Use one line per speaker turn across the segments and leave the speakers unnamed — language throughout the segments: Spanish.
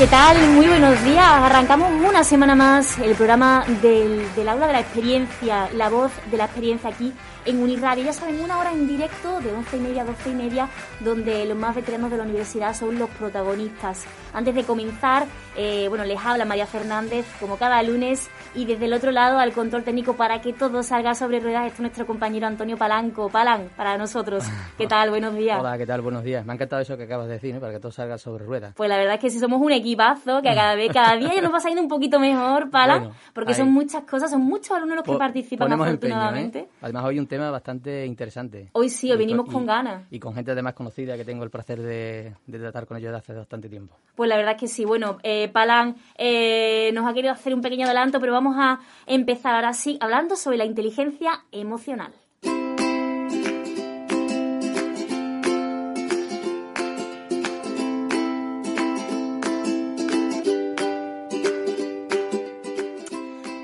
¿Qué tal? Muy buenos días. Arrancamos una semana más el programa del, del aula de la experiencia, la voz de la experiencia aquí en Uniradio. Ya saben, una hora en directo de once y media a doce y media, donde los más veteranos de la universidad son los protagonistas. Antes de comenzar, eh, bueno, les habla María Fernández, como cada lunes, y desde el otro lado, al control técnico para que todo salga sobre ruedas, está nuestro compañero Antonio Palanco. Palan, para nosotros. ¿Qué tal? Buenos días.
Hola, ¿qué tal? Buenos días. Me ha encantado eso que acabas de decir, ¿no? para que todo salga sobre ruedas.
Pues la verdad es que si somos un equipazo, que cada vez, cada día ya nos va saliendo un poquito mejor, Palan, porque son muchas cosas, son muchos alumnos los que participan
¿eh?
afortunadamente.
Además, hoy un tema bastante interesante.
Hoy sí, hoy venimos con ganas.
Y con gente además conocida que tengo el placer de, tratar con ellos desde hace bastante tiempo.
Pues la verdad es que sí. Bueno, eh, Palan eh, nos ha querido hacer un pequeño adelanto, pero vamos a empezar ahora sí hablando sobre la inteligencia emocional.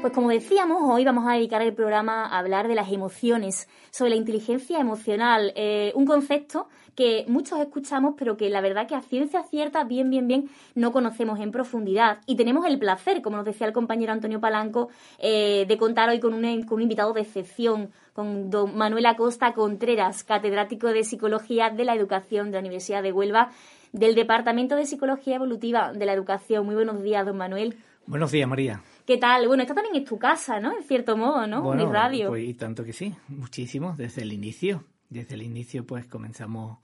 Pues como decíamos, hoy vamos a dedicar el programa a hablar de las emociones, sobre la inteligencia emocional, eh, un concepto que muchos escuchamos, pero que la verdad que a ciencia cierta, bien, bien, bien, no conocemos en profundidad. Y tenemos el placer, como nos decía el compañero Antonio Palanco, eh, de contar hoy con un, con un invitado de excepción, con don Manuel Acosta Contreras, catedrático de Psicología de la Educación de la Universidad de Huelva, del Departamento de Psicología Evolutiva de la Educación. Muy buenos días, don Manuel.
Buenos días, María.
¿Qué tal? Bueno, esta también es tu casa, ¿no? En cierto modo, ¿no?
Bueno,
radio.
Pues y tanto que sí, muchísimo, desde el inicio. Desde el inicio, pues comenzamos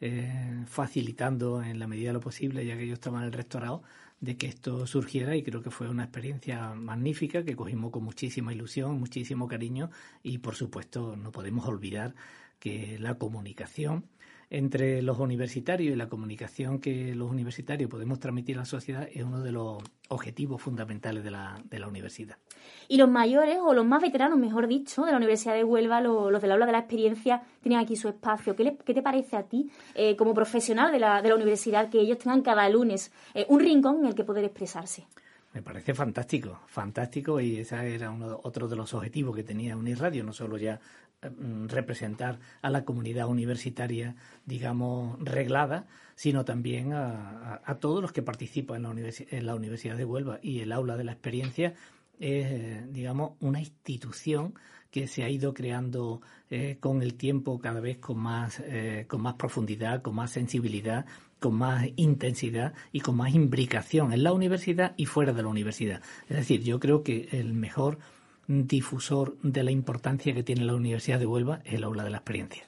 eh, facilitando en la medida de lo posible, ya que yo estaba en el rectorado, de que esto surgiera y creo que fue una experiencia magnífica que cogimos con muchísima ilusión, muchísimo cariño y por supuesto no podemos olvidar que la comunicación entre los universitarios y la comunicación que los universitarios podemos transmitir a la sociedad es uno de los objetivos fundamentales de la, de la universidad.
Y los mayores, o los más veteranos, mejor dicho, de la Universidad de Huelva, los, del aula de la experiencia, tienen aquí su espacio. ¿Qué, qué te parece a ti, eh, como profesional de la, de la universidad, que ellos tengan cada lunes eh, un rincón en el que poder expresarse?
Me parece fantástico, fantástico y ese era uno, otro de los objetivos que tenía Unirradio, no solo ya representar a la comunidad universitaria, digamos, reglada, sino también a, todos los que participan en la, en la, Universidad de Huelva. Y el aula de la experiencia es, eh, digamos, una institución que se ha ido creando eh, con el tiempo cada vez con más, eh, con más profundidad, con más sensibilidad, con más intensidad y con más imbricación en la universidad y fuera de la universidad. Es decir, yo creo que el mejor difusor de la importancia que tiene la Universidad de Huelva el aula de la experiencia.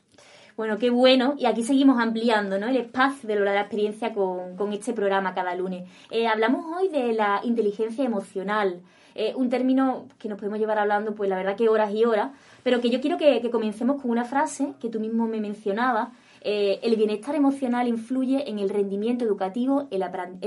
Bueno, qué bueno. Y aquí seguimos ampliando ¿no? el espacio del aula de la experiencia con, este programa cada lunes. Eh, hablamos hoy de la inteligencia emocional. Eh, un término que nos podemos llevar hablando, pues la verdad que horas y horas, pero que yo quiero que, comencemos con una frase que tú mismo me mencionabas. Eh, el bienestar emocional influye en el rendimiento educativo, el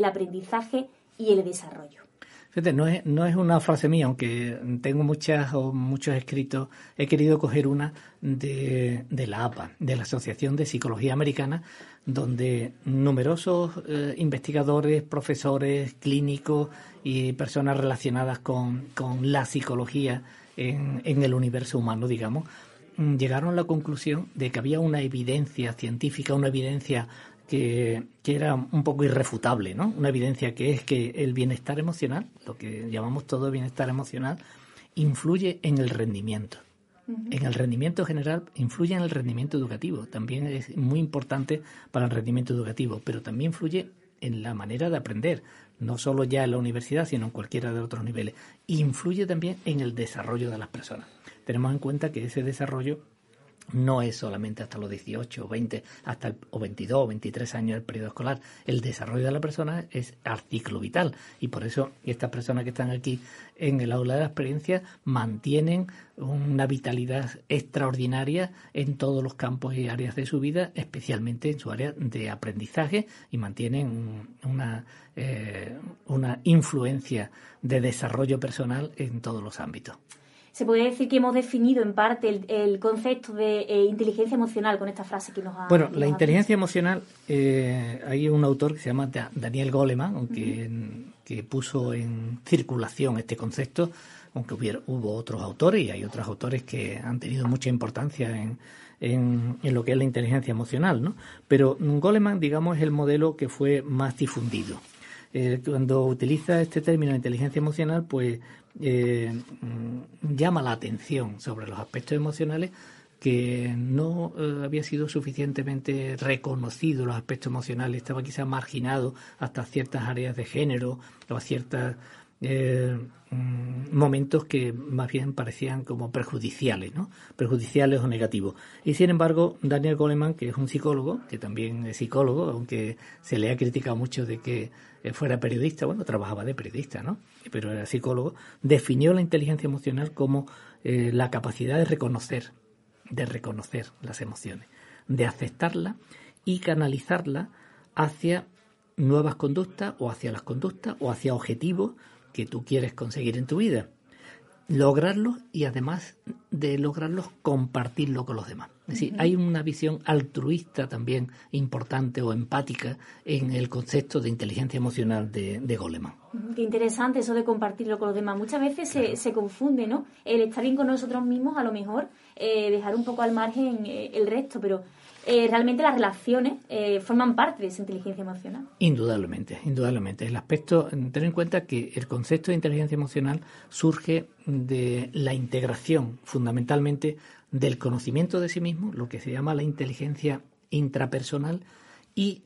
aprendizaje y el desarrollo.
Fíjate, no es, no es una frase mía, aunque tengo muchas o muchos escritos, he querido coger una de, de la APA, de la Asociación de Psicología Americana, donde numerosos eh, investigadores, profesores, clínicos y personas relacionadas con, con la psicología en, en el universo humano, digamos, llegaron a la conclusión de que había una evidencia científica, una evidencia que, era un poco irrefutable, ¿no? Una evidencia que es que el bienestar emocional, lo que llamamos todo bienestar emocional, influye en el rendimiento. En el rendimiento general influye en el rendimiento educativo. También es muy importante para el rendimiento educativo, pero también influye en la manera de aprender, no solo ya en la universidad, sino en cualquiera de otros niveles. Influye también en el desarrollo de las personas. Tenemos en cuenta que ese desarrollo no es solamente hasta los 18 o 20, hasta el, o 22 o 23 años del periodo escolar. El desarrollo de la persona es artículo vital y por eso estas personas que están aquí en el aula de la experiencia mantienen una vitalidad extraordinaria en todos los campos y áreas de su vida, especialmente en su área de aprendizaje y mantienen una, eh, una influencia de desarrollo personal en todos los ámbitos
se podría decir que hemos definido en parte el, concepto de eh, inteligencia emocional con esta frase que nos ha.
Bueno, la inteligencia emocional, eh, hay un autor que se llama Daniel Goleman, que puso en circulación este concepto, aunque hubiera, hubo otros autores y hay otros autores que han tenido mucha importancia en, en, en, lo que es la inteligencia emocional, ¿no? Pero Goleman, digamos, es el modelo que fue más difundido. eh, cuando utiliza este término de inteligencia emocional, pues eh, mm, llama la atención sobre los aspectos emocionales que no eh, había sido suficientemente reconocido los aspectos emocionales, estaba quizá marginado hasta ciertas áreas de género o a ciertos eh, mm, momentos que más bien parecían como perjudiciales, ¿no? Perjudiciales o negativos. Y sin embargo, Daniel Goleman, que es un psicólogo, que también es psicólogo, aunque se le ha criticado mucho de que fuera periodista, bueno, trabajaba de periodista, ¿no? Pero era psicólogo, definió la inteligencia emocional como eh, la capacidad de reconocer de reconocer las emociones, de aceptarlas y canalizarlas hacia nuevas conductas o hacia las conductas o hacia objetivos que tú quieres conseguir en tu vida lograrlos y además de lograrlos compartirlo con los demás. Es decir, hay una visión altruista también importante o empática en el concepto de inteligencia emocional de, Goleman.
Qué interesante eso de compartirlo con los demás. Muchas veces se, se, confunde, ¿no? El estar bien con nosotros mismos, a lo mejor, eh, dejar un poco al margen eh, el resto, pero eh, realmente las relaciones eh, forman parte de esa inteligencia emocional.
Indudablemente, indudablemente. El aspecto, tener en cuenta que el concepto de inteligencia emocional surge de la integración fundamentalmente del conocimiento de sí mismo, lo que se llama la inteligencia intrapersonal, y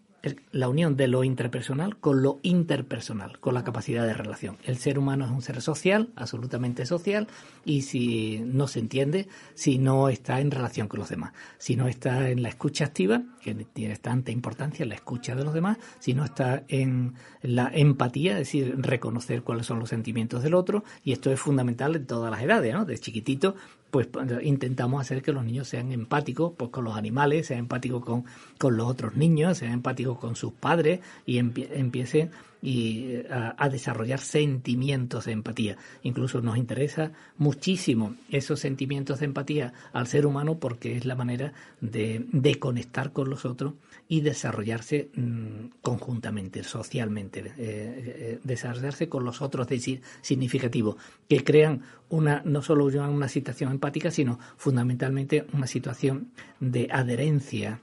la unión de lo intrapersonal con lo interpersonal, con la capacidad de relación. El ser humano es un ser social, absolutamente social, y si no se entiende, si no está en relación con los demás, si no está en la escucha activa, que tiene tanta importancia la escucha de los demás, si no está en la empatía, es decir, reconocer cuáles son los sentimientos del otro, y esto es fundamental en todas las edades, ¿no? De chiquitito pues intentamos hacer que los niños sean empáticos pues, con los animales, sean empáticos con, con los otros niños, sean empáticos con sus padres y empiecen y eh, a, desarrollar sentimientos de empatía. Incluso nos interesa muchísimo esos sentimientos de empatía al ser humano porque es la manera de, conectar con los otros y desarrollarse mm, conjuntamente, socialmente, eh, eh, desarrollarse con los otros, es decir, significativo, que crean una, no solo una situación empática, sino fundamentalmente una situación de adherencia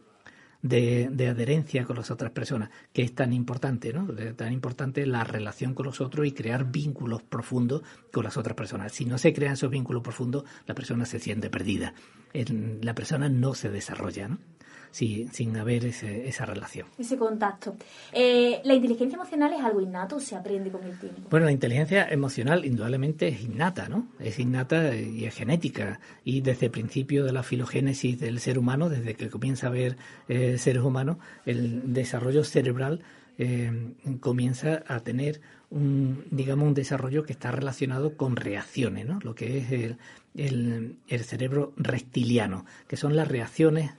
de, adherencia con las otras personas, que es tan importante, ¿no? tan importante la relación con los otros y crear vínculos profundos con las otras personas. Si no se crean esos vínculos profundos, la persona se siente perdida. La persona no se desarrolla, ¿no? Sin haber esa relación.
Ese contacto. Eh, ¿La inteligencia emocional es algo innato o se aprende con el tiempo?
Bueno, la inteligencia emocional indudablemente es innata, ¿no? Es innata y es genética. Y desde el principio de la filogénesis del ser humano, desde que comienza a haber eh, seres humanos, el desarrollo cerebral eh, comienza a tener un, digamos, un desarrollo que está relacionado con reacciones, ¿no? Lo que es el, el, cerebro reptiliano, que son las reacciones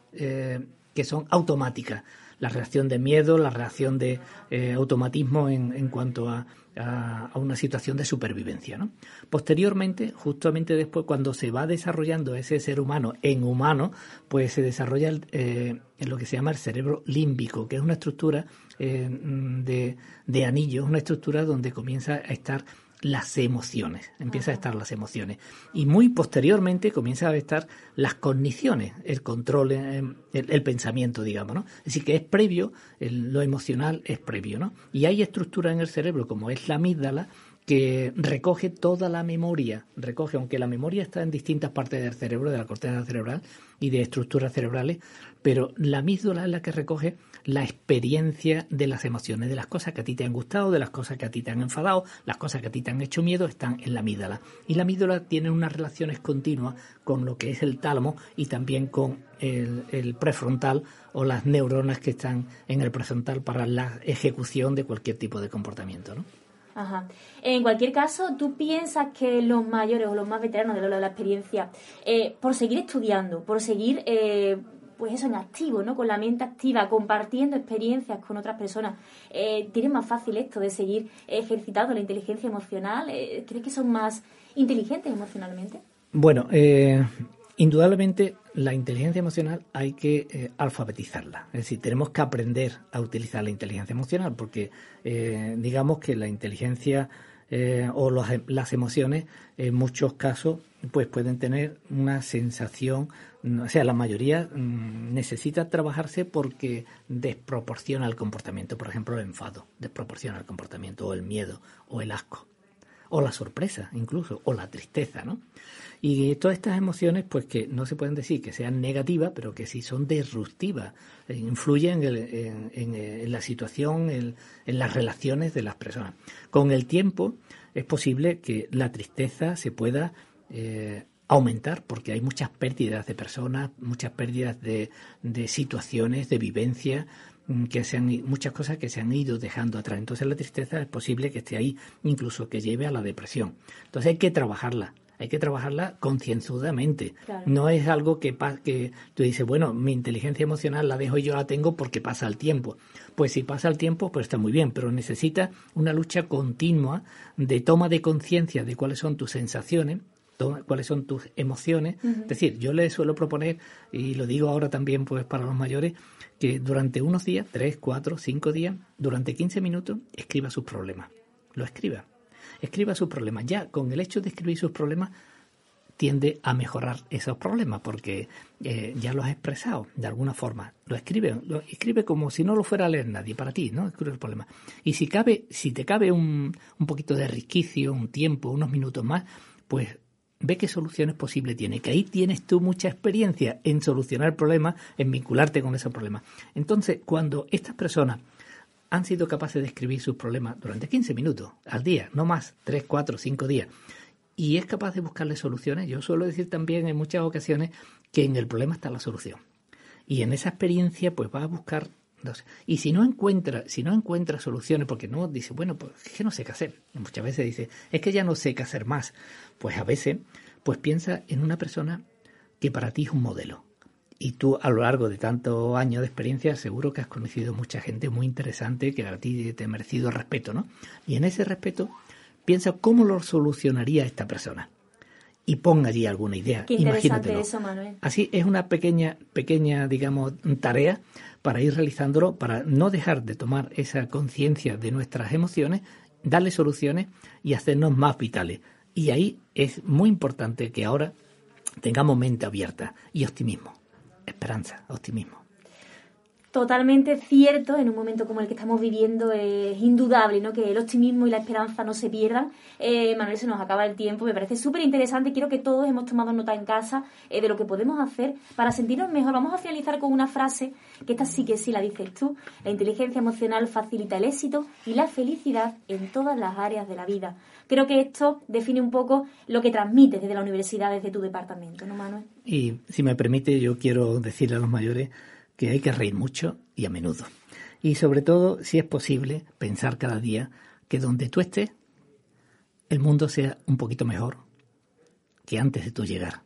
que son automáticas. La reacción de miedo, la reacción de eh, automatismo en, en cuanto a, a, una situación de supervivencia. ¿no? Posteriormente, justamente después, cuando se va desarrollando ese ser humano en humano, pues se desarrolla eh, lo que se llama el cerebro límbico, que es una estructura eh, de, de anillos, una estructura donde comienza a estar las emociones, empieza a estar las emociones. Y muy posteriormente comienza a estar las cogniciones, el control, eh, el, pensamiento, digamos, ¿no? Es decir, que es previo, lo emocional es previo, ¿no? Y hay estructuras en el cerebro, como es la amígdala, que recoge toda la memoria, recoge, aunque la memoria está en distintas partes del cerebro, de la corteza cerebral y de estructuras cerebrales, pero la amígdala es la que recoge la experiencia de las emociones, de las cosas que a ti te han gustado, de las cosas que a ti te han enfadado, las cosas que a ti te han hecho miedo, están en la amígdala. Y la amígdala tiene unas relaciones continuas con lo que es el tálamo y también con el, prefrontal o las neuronas que están en el prefrontal para la ejecución de cualquier tipo de comportamiento. ¿no?
Ajá. En cualquier caso, ¿tú piensas que los mayores o los más veteranos de la experiencia, eh, por seguir estudiando, por seguir eh, pues eso, en activo, ¿no? Con la mente activa, compartiendo experiencias con otras personas. Eh, ¿Tienen más fácil esto de seguir ejercitando la inteligencia emocional? Eh, ¿Crees que son más inteligentes emocionalmente?
Bueno, eh, indudablemente la inteligencia emocional hay que eh, alfabetizarla. Es decir, tenemos que aprender a utilizar la inteligencia emocional porque digamos que la inteligencia eh, o las emociones, en muchos casos, pues pueden tener una sensación, o sea, la mayoría mm, necesita trabajarse porque desproporciona el comportamiento. Por ejemplo, el enfado desproporciona el comportamiento, o el miedo, o el asco, o la sorpresa incluso, o la tristeza, ¿no? Y todas estas emociones, pues que no se pueden decir que sean negativas, pero que sí son disruptivas, eh, influyen en, la situación, en, las relaciones de las personas. Con el tiempo es posible que la tristeza se pueda eh, aumentar porque hay muchas pérdidas de personas, muchas pérdidas de, de situaciones, de vivencia, mm, que se han, muchas cosas que se han ido dejando atrás. Entonces la tristeza es posible que esté ahí, incluso que lleve a la depresión. Entonces hay que trabajarla hay que trabajarla concienzudamente. No es algo que, que tú dices, bueno, mi inteligencia emocional la dejo y yo la tengo porque pasa el tiempo. Pues si pasa el tiempo, pues está muy bien, pero necesita una lucha continua de toma de conciencia de cuáles son tus sensaciones, cuáles son tus emociones. Es decir, yo le suelo proponer, y lo digo ahora también pues para los mayores, que durante unos días, tres, cuatro, cinco días, durante 15 minutos, escriba sus problemas. Lo escriba escriba sus problemas. Ya con el hecho de escribir sus problemas tiende a mejorar esos problemas porque eh, ya los has expresado de alguna forma. Lo escribe, lo escribe como si no lo fuera a leer nadie para ti, ¿no? Escribe el problema. Y si cabe, si te cabe un, un poquito de risquicio, un tiempo, unos minutos más, pues ve qué soluciones posibles tiene, que ahí tienes tú mucha experiencia en solucionar problemas, en vincularte con esos problemas. Entonces, cuando estas personas han sido capaces de escribir sus problemas durante 15 minutos al día, no más, 3, 4, 5 días, y es capaz de buscarle soluciones. Yo suelo decir también en muchas ocasiones que en el problema está la solución. Y en esa experiencia, pues va a buscar. Y si no encuentra, si no encuentra soluciones, porque no dice, bueno, pues es que no sé qué hacer. muchas veces dice, es que ya no sé qué hacer más. Pues a veces, pues piensa en una persona que para ti es un modelo y tú a lo largo de tantos años de experiencia seguro que has conocido mucha gente muy interesante que a ti te ha merecido respeto, ¿no? Y en ese respeto piensa cómo lo solucionaría esta persona y ponga allí alguna idea.
Qué interesante eso, Manuel.
Así es una pequeña, pequeña, digamos, tarea para ir realizándolo, para no dejar de tomar esa conciencia de nuestras emociones, darle soluciones y hacernos más vitales. Y ahí es muy importante que ahora tengamos mente abierta y optimismo esperanza, optimismo.
Totalmente cierto, en un momento como el que estamos viviendo es indudable ¿no? que el optimismo y la esperanza no se pierdan. Eh, Manuel, se nos acaba el tiempo, me parece súper interesante. Quiero que todos hemos tomado nota en casa eh, de lo que podemos hacer para sentirnos mejor. Vamos a finalizar con una frase, que esta sí que sí la dices tú. La inteligencia emocional facilita el éxito y la felicidad en todas las áreas de la vida. Creo que esto define un poco lo que transmites desde la universidad, desde tu departamento, ¿no, Manuel?
Y si me permite, yo quiero decirle a los mayores que hay que reír mucho y a menudo. Y sobre todo, si es posible, pensar cada día que donde tú estés, el mundo sea un poquito mejor que antes de tu llegar.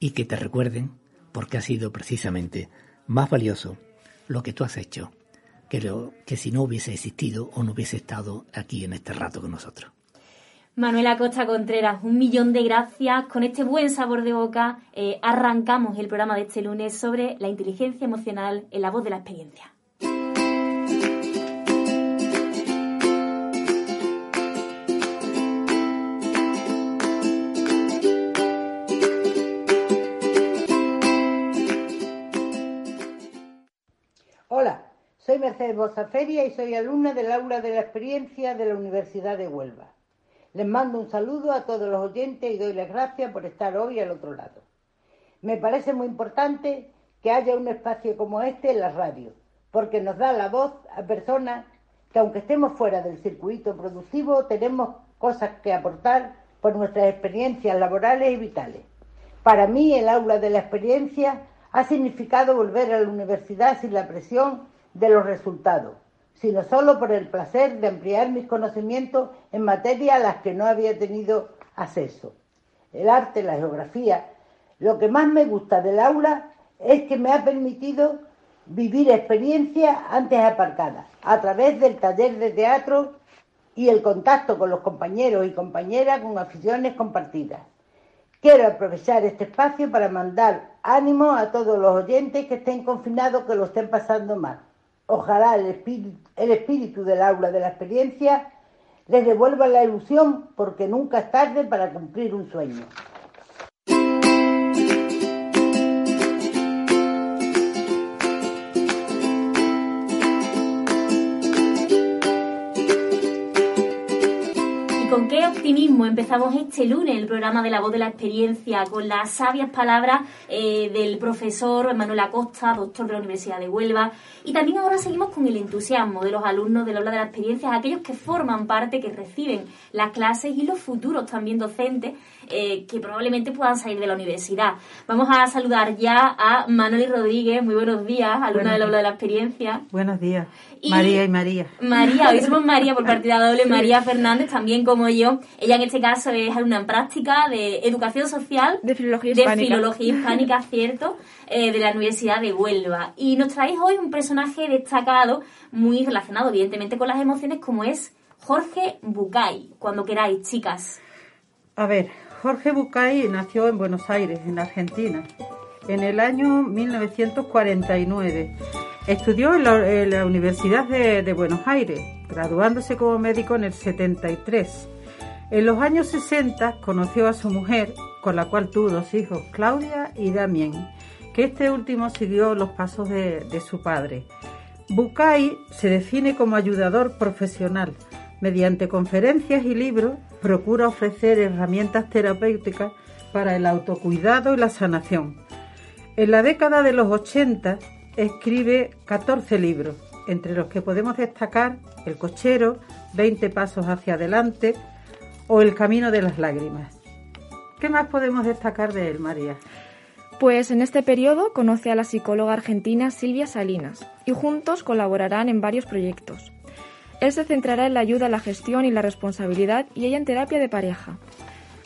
Y que te recuerden porque ha sido precisamente más valioso lo que tú has hecho que, lo, que si no hubiese existido o no hubiese estado aquí en este rato con nosotros.
Manuela Costa Contreras, un millón de gracias. Con este buen sabor de boca eh, arrancamos el programa de este lunes sobre la inteligencia emocional en la voz de la experiencia.
Hola, soy Mercedes Bozaferia y soy alumna del aula de la experiencia de la Universidad de Huelva. Les mando un saludo a todos los oyentes y doy las gracias por estar hoy al otro lado. Me parece muy importante que haya un espacio como este en la radio, porque nos da la voz a personas que aunque estemos fuera del circuito productivo, tenemos cosas que aportar por nuestras experiencias laborales y vitales. Para mí, el aula de la experiencia ha significado volver a la universidad sin la presión de los resultados, sino solo por el placer de ampliar mis conocimientos en materias a las que no había tenido acceso. El arte, la geografía. Lo que más me gusta del aula es que me ha permitido vivir experiencias antes aparcadas, a través del taller de teatro y el contacto con los compañeros y compañeras con aficiones compartidas. Quiero aprovechar este espacio para mandar ánimo a todos los oyentes que estén confinados, que lo estén pasando mal. Ojalá el espíritu, el espíritu del aula de la experiencia Les devuelva la ilusión porque nunca es tarde para cumplir un sueño.
Con qué optimismo empezamos este lunes el programa de la voz de la experiencia con las sabias palabras eh, del profesor Manuel Acosta, doctor de la Universidad de Huelva. Y también ahora seguimos con el entusiasmo de los alumnos del aula de la experiencia, aquellos que forman parte, que reciben las clases y los futuros también docentes eh, que probablemente puedan salir de la universidad. Vamos a saludar ya a Manuel Rodríguez. Muy buenos días, alumna del aula de la experiencia.
Buenos días. María y María.
María, hoy somos María por partida doble, María Fernández también como yo. Ella en este caso es alumna en práctica de Educación Social.
De Filología Hispánica.
De Filología Hispánica, cierto, eh, de la Universidad de Huelva. Y nos traéis hoy un personaje destacado, muy relacionado evidentemente con las emociones, como es Jorge Bucay. Cuando queráis, chicas.
A ver, Jorge Bucay nació en Buenos Aires, en Argentina, en el año 1949 Estudió en la, Universidad de, Buenos Aires, graduándose como médico en el 73. En los años 60 conoció a su mujer, con la cual tuvo dos hijos, Claudia y Damien, que este último siguió los pasos de, de su padre. Bucay se define como ayudador profesional. Mediante conferencias y libros procura ofrecer herramientas terapéuticas para el autocuidado y la sanación. En la década de los 80 escribe 14 libros, entre los que podemos destacar El cochero, 20 pasos hacia adelante o El camino de las lágrimas. ¿Qué más podemos destacar de él, María?
Pues en este periodo conoce a la psicóloga argentina Silvia Salinas y juntos colaborarán en varios proyectos. Él se centrará en la ayuda a la gestión y la responsabilidad y ella en terapia de pareja.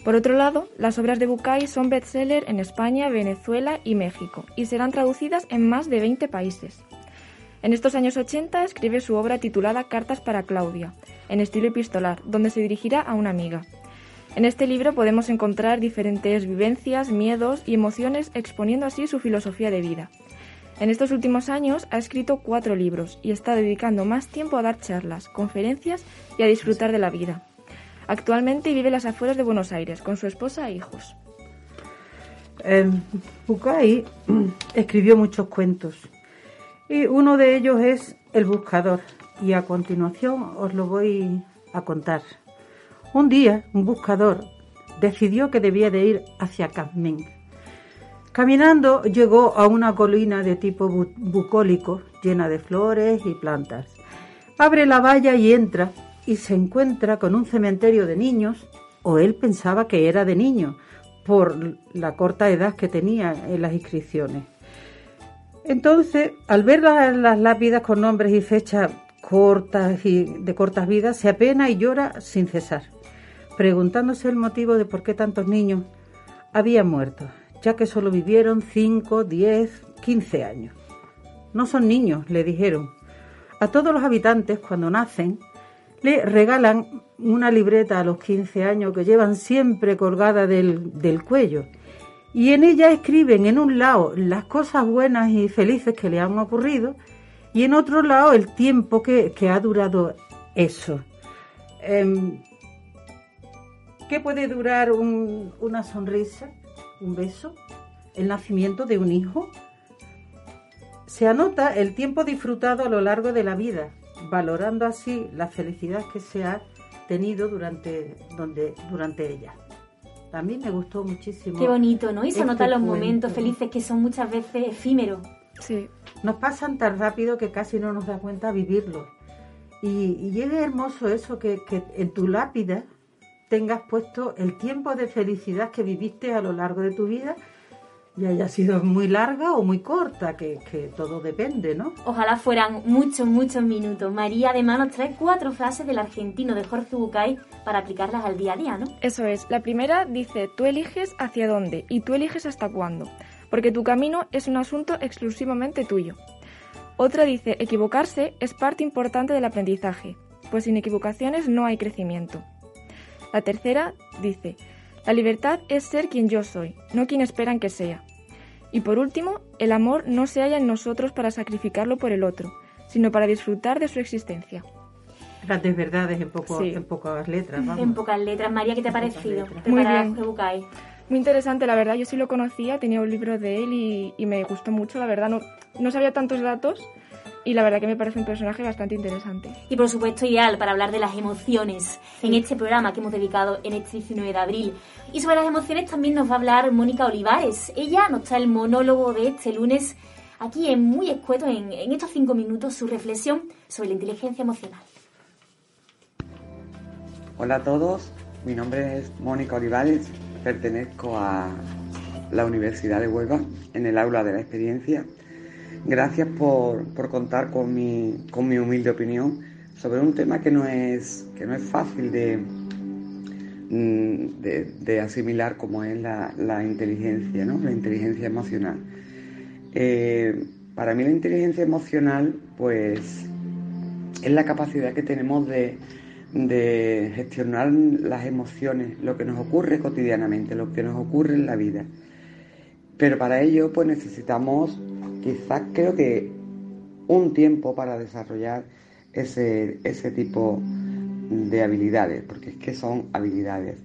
Por otro lado, las obras de Bucay son bestseller en España, Venezuela y México y serán traducidas en más de 20 países. En estos años 80 escribe su obra titulada Cartas para Claudia, en estilo epistolar, donde se dirigirá a una amiga. En este libro podemos encontrar diferentes vivencias, miedos y emociones exponiendo así su filosofía de vida. En estos últimos años ha escrito cuatro libros y está dedicando más tiempo a dar charlas, conferencias y a disfrutar de la vida. Actualmente vive en las afueras de Buenos Aires con su esposa e hijos.
Bucay escribió muchos cuentos y uno de ellos es El Buscador y a continuación os lo voy a contar. Un día un buscador decidió que debía de ir hacia Kazmín. Caminando llegó a una colina de tipo bucólico llena de flores y plantas. Abre la valla y entra y se encuentra con un cementerio de niños, o él pensaba que era de niño, por la corta edad que tenía en las inscripciones. Entonces, al ver las, lápidas con nombres y fechas cortas y de cortas vidas, se apena y llora sin cesar, preguntándose el motivo de por qué tantos niños habían muerto, ya que solo vivieron 5, 10, 15 años. No son niños, le dijeron. A todos los habitantes, cuando nacen, le regalan una libreta a los 15 años que llevan siempre colgada del, cuello. Y en ella escriben en un lado las cosas buenas y felices que le han ocurrido y en otro lado el tiempo que, ha durado eso. Em, ¿Qué puede durar una sonrisa, un beso, el nacimiento de un hijo? Se anota el tiempo disfrutado a lo largo de la vida, valorando así la felicidad que se ha tenido durante, donde, durante ella. También me gustó muchísimo.
Qué bonito, ¿no? Y se notan los momentos felices que son muchas veces efímeros.
Sí. Nos pasan tan rápido que casi no nos da cuenta vivirlo. Y, y es hermoso eso que, que en tu lápida tengas puesto el tiempo de felicidad que viviste a lo largo de tu vida y haya sido muy larga o muy corta, que, todo depende, ¿no?
Ojalá fueran muchos, muchos minutos. María además nos trae cuatro frases del argentino de Jorge Bucay para aplicarlas al día a día, ¿no?
Eso es. La primera dice, tú eliges hacia dónde y tú eliges hasta cuándo, porque tu camino es un asunto exclusivamente tuyo. Otra dice, equivocarse es parte importante del aprendizaje, pues sin equivocaciones no hay crecimiento. La tercera dice, la libertad es ser quien yo soy, no quien esperan que sea. Y por último, el amor no se halla en nosotros para sacrificarlo por el otro, sino para disfrutar de su existencia.
Grandes verdades en, poco, en pocas letras.
En pocas letras. María, ¿qué te ha parecido?
Muy bien. Muy interesante, la verdad. Yo sí lo conocía, tenía un libro de él y, y me gustó mucho, la verdad. No, no sabía tantos datos y la verdad que me parece un personaje bastante interesante.
Y por supuesto ideal para hablar de las emociones en este programa que hemos dedicado en este 19 de abril. Y sobre las emociones también nos va a hablar Mónica Olivares. Ella nos trae el monólogo de este lunes aquí en muy escueto, en, en estos cinco minutos, su reflexión sobre la inteligencia emocional.
Hola a todos, mi nombre es Mónica Olivares, pertenezco a la Universidad de Huelva en el aula de la experiencia. Gracias por, contar con mi, con mi humilde opinión sobre un tema que no es, que no es fácil de, mm, de, asimilar como es la, inteligencia, ¿no? la inteligencia emocional. Eh, para mí la inteligencia emocional pues es la capacidad que tenemos de de gestionar las emociones, lo que nos ocurre cotidianamente, lo que nos ocurre en la vida. Pero para ello pues necesitamos quizás creo que un tiempo para desarrollar ese, ese tipo de habilidades, porque es que son habilidades.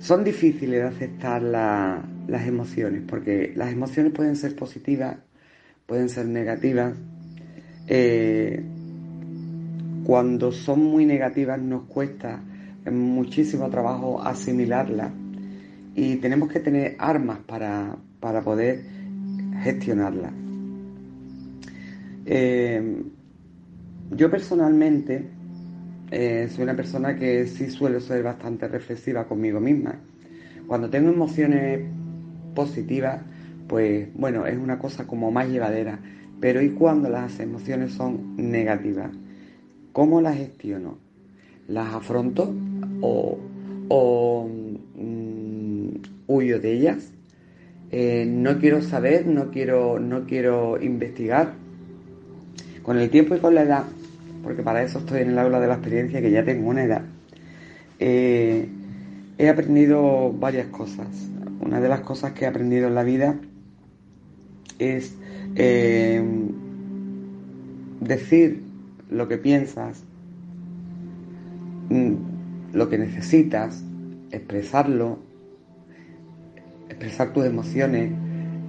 Son difíciles de aceptar las emociones, porque las emociones pueden ser positivas, pueden ser negativas. Eh, cuando son muy negativas nos cuesta muchísimo trabajo asimilarlas y tenemos que tener armas para, poder gestionarlas. Eh, yo personalmente eh, soy una persona que sí suele ser bastante reflexiva conmigo misma. Cuando tengo emociones positivas, pues bueno, es una cosa como más llevadera. Pero ¿y cuando las emociones son negativas? ¿Cómo las gestiono? ¿Las afronto o, mm, huyo de ellas? Eh, no quiero saber, no quiero, no quiero investigar. Con el tiempo y con la edad, porque para eso estoy en el aula de la experiencia, que ya tengo una edad, eh, he aprendido varias cosas. Una de las cosas que he aprendido en la vida es eh, decir lo que piensas, mm, lo que necesitas, expresarlo, expresar tus emociones,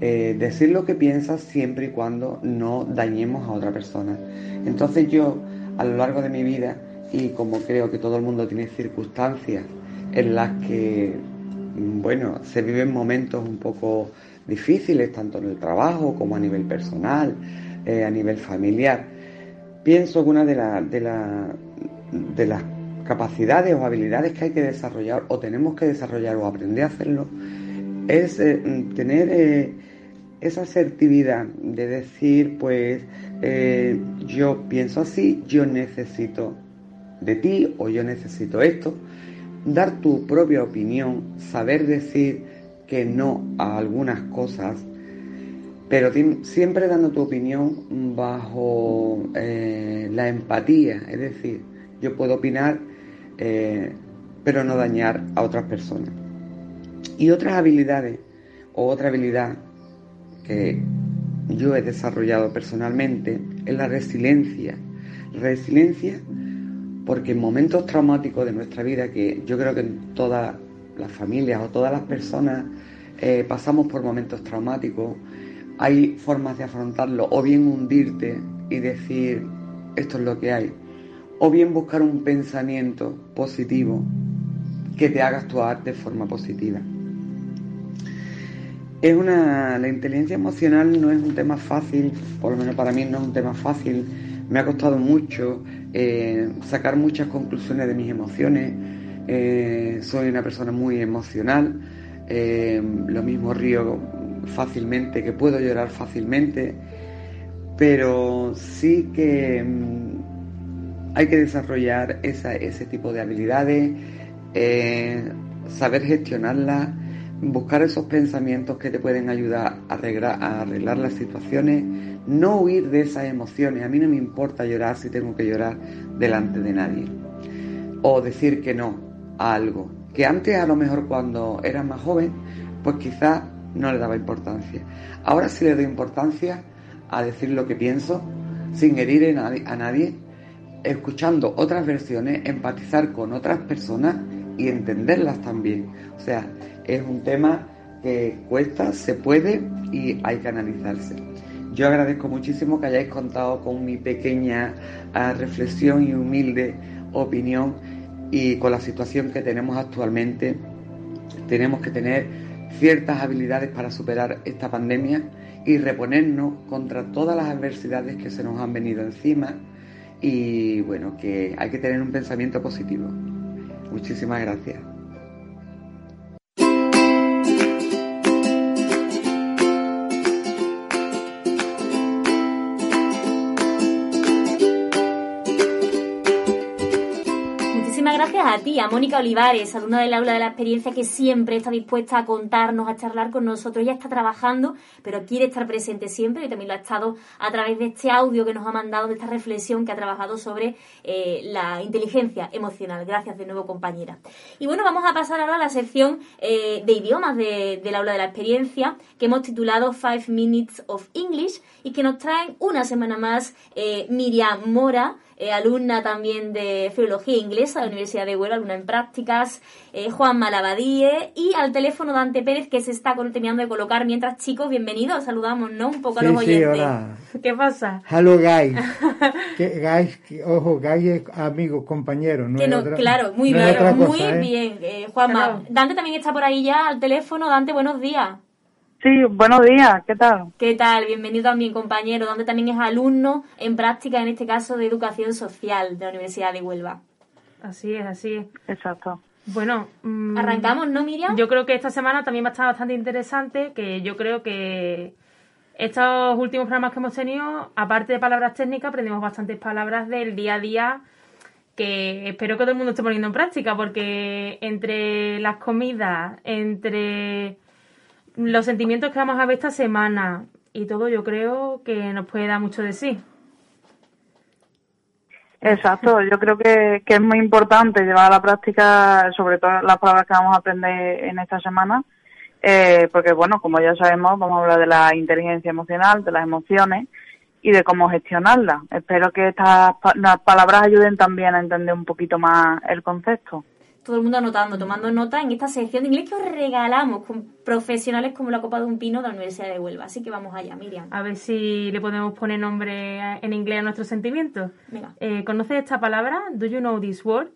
eh, decir lo que piensas siempre y cuando no dañemos a otra persona. Entonces yo, a lo largo de mi vida, y como creo que todo el mundo tiene circunstancias en las que, bueno, se viven momentos un poco difíciles, tanto en el trabajo como a nivel personal, eh, a nivel familiar, pienso que una de, de, las capacidades o habilidades que hay que desarrollar o tenemos que desarrollar o aprender a hacerlo es eh, tener eh, esa asertividad de decir, pues eh, yo pienso así, yo necesito de ti o yo necesito esto, dar tu propia opinión, saber decir que no a algunas cosas pero siempre dando tu opinión bajo la empatía, es decir, yo puedo opinar, pero no dañar a otras personas. Y otras habilidades, o otra habilidad que yo he desarrollado personalmente, es la resiliencia. Resiliencia porque en momentos traumáticos de nuestra vida, que yo creo que en todas las familias o todas las personas eh, pasamos por momentos traumáticos, hay formas de afrontarlo, o bien hundirte y decir esto es lo que hay, o bien buscar un pensamiento positivo que te haga actuar de forma positiva. Es una, la inteligencia emocional no es un tema fácil, por lo menos para mí no es un tema fácil. Me ha costado mucho eh, sacar muchas conclusiones de mis emociones. Eh, soy una persona muy emocional. Eh, lo mismo río fácilmente, que puedo llorar fácilmente, pero sí que mm, hay que desarrollar ese tipo de habilidades, eh, saber gestionarlas, buscar esos pensamientos que te pueden ayudar a arreglar, a arreglar las situaciones, no huir de esas emociones. A mí no me importa llorar si tengo que llorar delante de nadie. O decir que no a algo. Que antes a lo mejor cuando era más joven, pues quizás no le daba importancia. Ahora sí le doy importancia a decir lo que pienso, sin herir a nadie, escuchando otras versiones, empatizar con otras personas y entenderlas también. O sea, es un tema que cuesta, se puede y hay que analizarse. Yo agradezco muchísimo que hayáis contado con mi pequeña ah, reflexión y humilde opinión y con la situación que tenemos actualmente. Tenemos que tener ciertas habilidades para superar esta pandemia y reponernos contra todas las adversidades que se nos han venido encima y bueno, que hay que tener un pensamiento positivo. Muchísimas gracias.
A ti, a Mónica Olivares, alumna del aula de la experiencia que siempre está dispuesta a contarnos, a charlar con nosotros. Ella está trabajando, pero quiere estar presente siempre y también lo ha estado a través de este audio que nos ha mandado, de esta reflexión que ha trabajado sobre eh, la inteligencia emocional. Gracias de nuevo, compañera. Y bueno, vamos a pasar ahora a la sección eh, de idiomas del aula de la experiencia que hemos titulado Five Minutes of English y que nos traen una semana más eh, Miriam Mora eh, alumna también de Filología Inglesa de la Universidad de Huelva, alumna en prácticas, eh, Juan Malabadíe y al teléfono Dante Pérez que se está terminando de colocar. Mientras, chicos, bienvenidos, saludamos, ¿no? Un poco a los oyentes. ¿Qué pasa?
Hello, guys. guys, ojo, guys es amigo, compañero. No,
claro, muy bien, muy ¿eh? bien. Juanma, Dante también está por ahí ya al teléfono. Dante, buenos días.
Sí, buenos días, ¿qué tal?
¿Qué tal? Bienvenido también, compañero, donde también es alumno en práctica, en este caso, de educación social de la Universidad de Huelva.
Así es, así es. Exacto.
Bueno, mm, arrancamos, ¿no, Miriam?
Yo creo que esta semana también va a estar bastante interesante, que yo creo que estos últimos programas que hemos tenido, aparte de palabras técnicas, aprendimos bastantes palabras del día a día que espero que todo el mundo esté poniendo en práctica, porque entre las comidas, entre los sentimientos que vamos a ver esta semana y todo yo creo que nos puede dar mucho de sí. Exacto, yo creo que, es muy importante llevar a la práctica sobre todo las palabras que vamos a aprender en esta semana, eh, porque bueno, como ya sabemos, vamos a hablar de la inteligencia emocional, de las emociones y de cómo gestionarlas. Espero que estas palabras ayuden también a entender un poquito más el concepto
todo el mundo anotando, tomando nota en esta sección de inglés que os regalamos con profesionales como la Copa de un Pino de la Universidad de Huelva. Así que vamos allá, Miriam.
A ver si le podemos poner nombre en inglés a nuestros sentimientos. Venga. Eh, ¿Conoces esta palabra? ¿Do you know this word?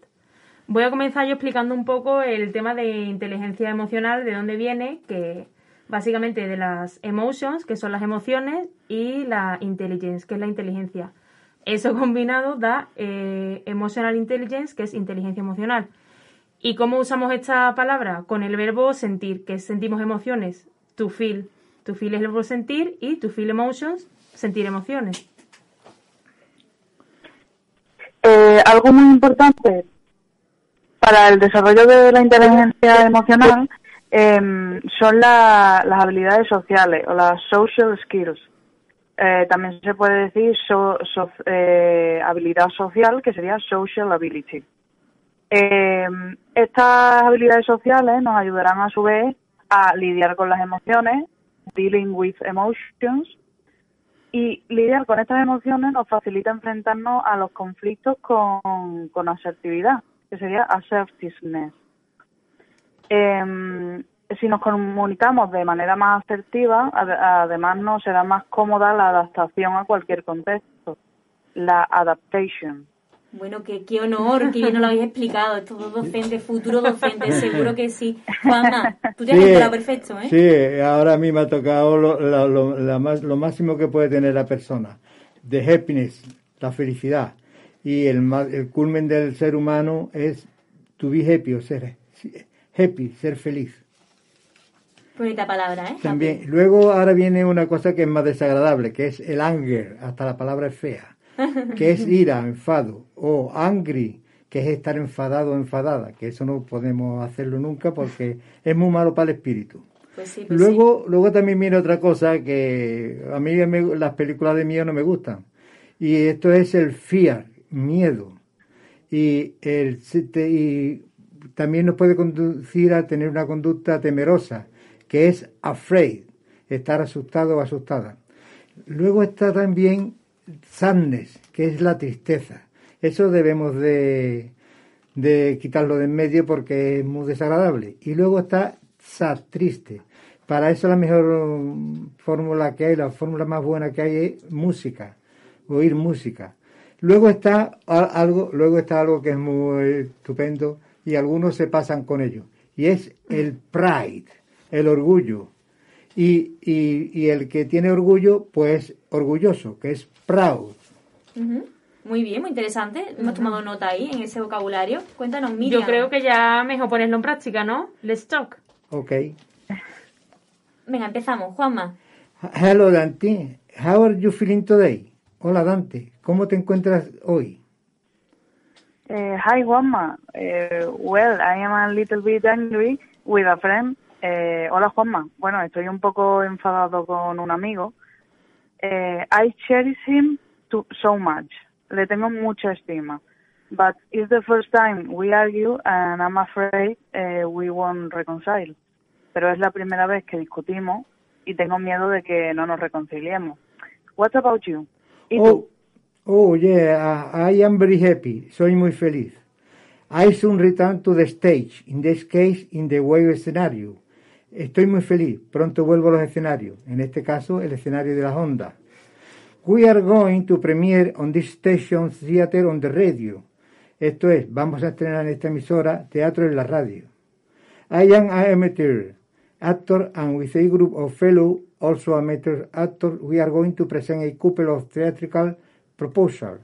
Voy a comenzar yo explicando un poco el tema de inteligencia emocional, de dónde viene, que básicamente de las emotions, que son las emociones, y la intelligence, que es la inteligencia. Eso combinado da eh, emotional intelligence, que es inteligencia emocional. ¿Y cómo usamos esta palabra? Con el verbo sentir, que sentimos emociones. To feel. To feel es el verbo sentir y to feel emotions, sentir emociones. Eh, algo muy importante para el desarrollo de la inteligencia emocional em, son las habilidades sociales o las social skills. Eh, también se puede decir eh, habilidad social, que sería social ability. Eh, estas habilidades sociales nos ayudarán a su vez a lidiar con las emociones, dealing with emotions, y lidiar con estas emociones nos facilita enfrentarnos a los conflictos con, con asertividad, que sería assertiveness. Eh, si nos comunicamos de manera más asertiva, además nos será más cómoda la adaptación a cualquier contexto, la adaptation.
Bueno, qué, qué honor que yo no lo habéis explicado. Estos dos docentes, futuros docentes, seguro que sí. Juanma, tú te has enterado perfecto, ¿eh?
Sí, ahora a mí me ha tocado lo, lo, más, lo máximo que puede tener la persona. The happiness, la felicidad. Y el, el culmen del ser humano es to be happy, o ser happy, ser feliz.
Bonita palabra, ¿eh?
También. Luego ahora viene una cosa que es más desagradable, que es el anger. Hasta la palabra es fea que es ira, enfado, o angry, que es estar enfadado o enfadada, que eso no podemos hacerlo nunca porque es muy malo para el espíritu. Pues pues luego, luego también viene otra cosa que a mí las películas de miedo no me gustan. Y esto es el fear, miedo. Y, el, y también nos puede conducir a tener una conducta temerosa, que es afraid, estar asustado o asustada. Luego está también sadness, que es la tristeza. Eso debemos de, de quitarlo de en medio porque es muy desagradable. Y luego está sad, triste. Para eso la mejor fórmula que hay, la fórmula más buena que hay es música, oír música. Luego está algo, luego está algo que es muy estupendo y algunos se pasan con ello y es el pride, el orgullo. Y, y, el que tiene orgullo, pues orgulloso, que es proud.
Muy bien, muy interesante. Hemos tomado nota ahí en ese vocabulario. Cuéntanos, Miriam.
Yo creo que ya mejor ponerlo en práctica, ¿no? Let's talk.
Ok.
Venga, empezamos. Juanma.
Hello, Dante. How are you feeling today? Hola, Dante. ¿Cómo te encuentras hoy?
Uh, hi, Juanma. Uh, well, I am a little bit angry with a friend. Uh, hola, Juanma. Bueno, estoy un poco enfadado con un amigo. I cherish him too, so much. Le tengo mucha estima. But it's the first time we argue and I'm afraid we won't reconcile pero es la primera vez que discutimos y tengo miedo de que no nos reconciliemos. What about you?
oh, oh, yeah, I am very happy. Soy muy feliz. I soon return to the stage, in this case, in the wave scenario. Estoy muy feliz. Pronto vuelvo a los escenarios. En este caso, el escenario de las ondas. We are going to premiere on this station theater on the radio. Esto es, vamos a estrenar en esta emisora teatro en la radio. I am a amateur actor, and with a group of fellow, also amateur actors, we are going to present a couple of theatrical proposals.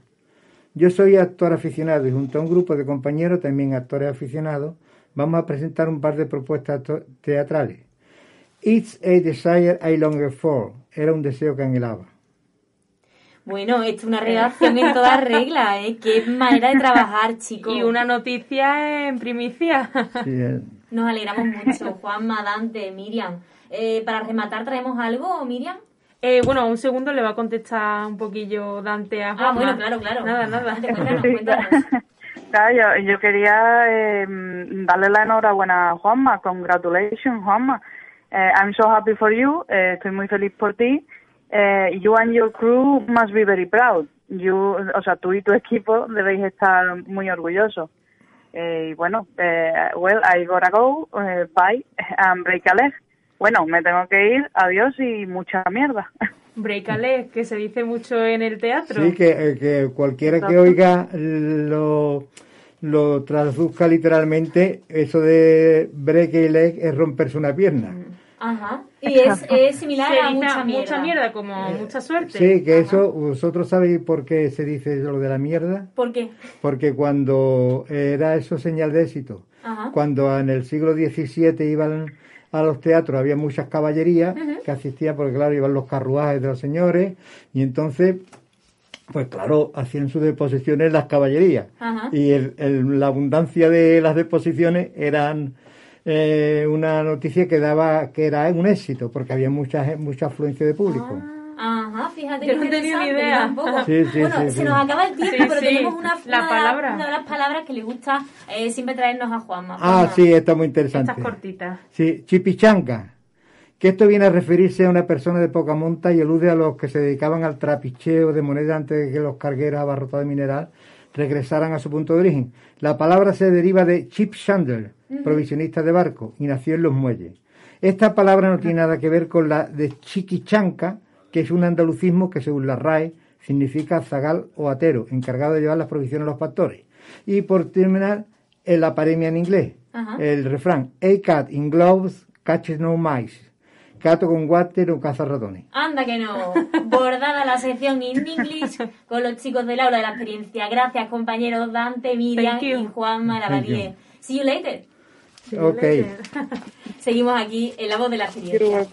Yo soy actor aficionado y junto a un grupo de compañeros, también actores aficionados, vamos a presentar un par de propuestas teatrales. It's a desire I longer for. Era un deseo que anhelaba.
Bueno, esto es una redacción en toda regla, ¿eh? Qué manera de trabajar, chicos.
Y una noticia en primicia.
Sí, eh.
Nos alegramos mucho, Juanma, Dante, Miriam. Eh, para rematar, ¿traemos algo, Miriam?
Eh, bueno, un segundo le va a contestar un poquillo Dante a Juanma.
Ah, bueno, claro, claro.
Nada, nada.
Cuéntanos, cuéntanos.
Claro, yo, quería eh, darle la enhorabuena a Juanma. Congratulations, Juanma. Eh, I'm so happy for you. Eh, estoy muy feliz por ti. Eh, you and your crew must be very proud. You, o sea, tú y tu equipo debéis estar muy orgullosos. Eh, y bueno, eh, well, I gotta go, bye, and break a leg. Bueno, me tengo que ir, adiós y mucha mierda.
Break a leg, que se dice mucho en el teatro.
Sí, que, que cualquiera que oiga lo, lo traduzca literalmente, eso de break a leg es romperse una pierna.
Ajá. Y es, es similar a mucha mierda.
Mucha mierda, como mucha suerte.
Sí, que eso, ¿vosotros sabéis por qué se dice lo de la mierda?
¿Por qué?
Porque cuando era eso señal de éxito, cuando en el siglo XVII iban a los teatros, había muchas caballerías que asistían, porque claro, iban los carruajes de los señores, y entonces pues claro, hacían sus deposiciones las caballerías. Y el, la abundancia de las deposiciones eran eh, una noticia que daba que era un éxito porque había mucha mucha afluencia de público.
Ah, ajá, fíjate
Yo no tenía ni idea.
Sí, sí,
bueno, se nos acaba el tiempo, pero tenemos una,
la palabra.
una de las palabras que le gusta eh, siempre traernos a Juanma.
Ah, sí, está muy interesante.
Estas cortitas.
Sí, chipichanga. Que esto viene a referirse a una persona de poca monta y elude a los que se dedicaban al trapicheo de moneda antes de que los cargueros abarrotados de mineral regresaran a su punto de origen. La palabra se deriva de chip chandler, provisionista de barco, y nació en los muelles. Esta palabra no tiene nada que ver con la de chiquichanca, que es un andalucismo que según la RAE significa zagal o atero, encargado de llevar las provisiones a los pastores. Y por terminar, el aparemia en inglés, el refrán, A cat in gloves catches no mice. Cato con water o caza ratones.
Anda que no. Bordada la sección in English con los chicos del aula de la experiencia. Gracias, compañeros Dante, Miriam y Juan Maravadier. See you later.
ok.
Seguimos aquí en la voz de la experiencia.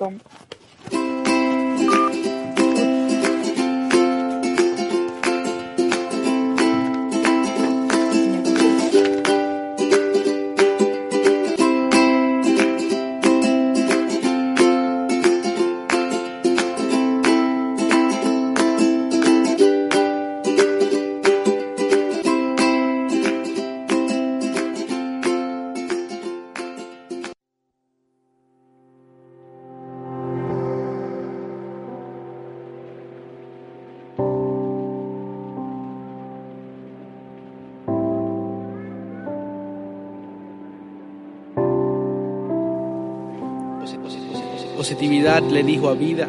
Le dijo a vida,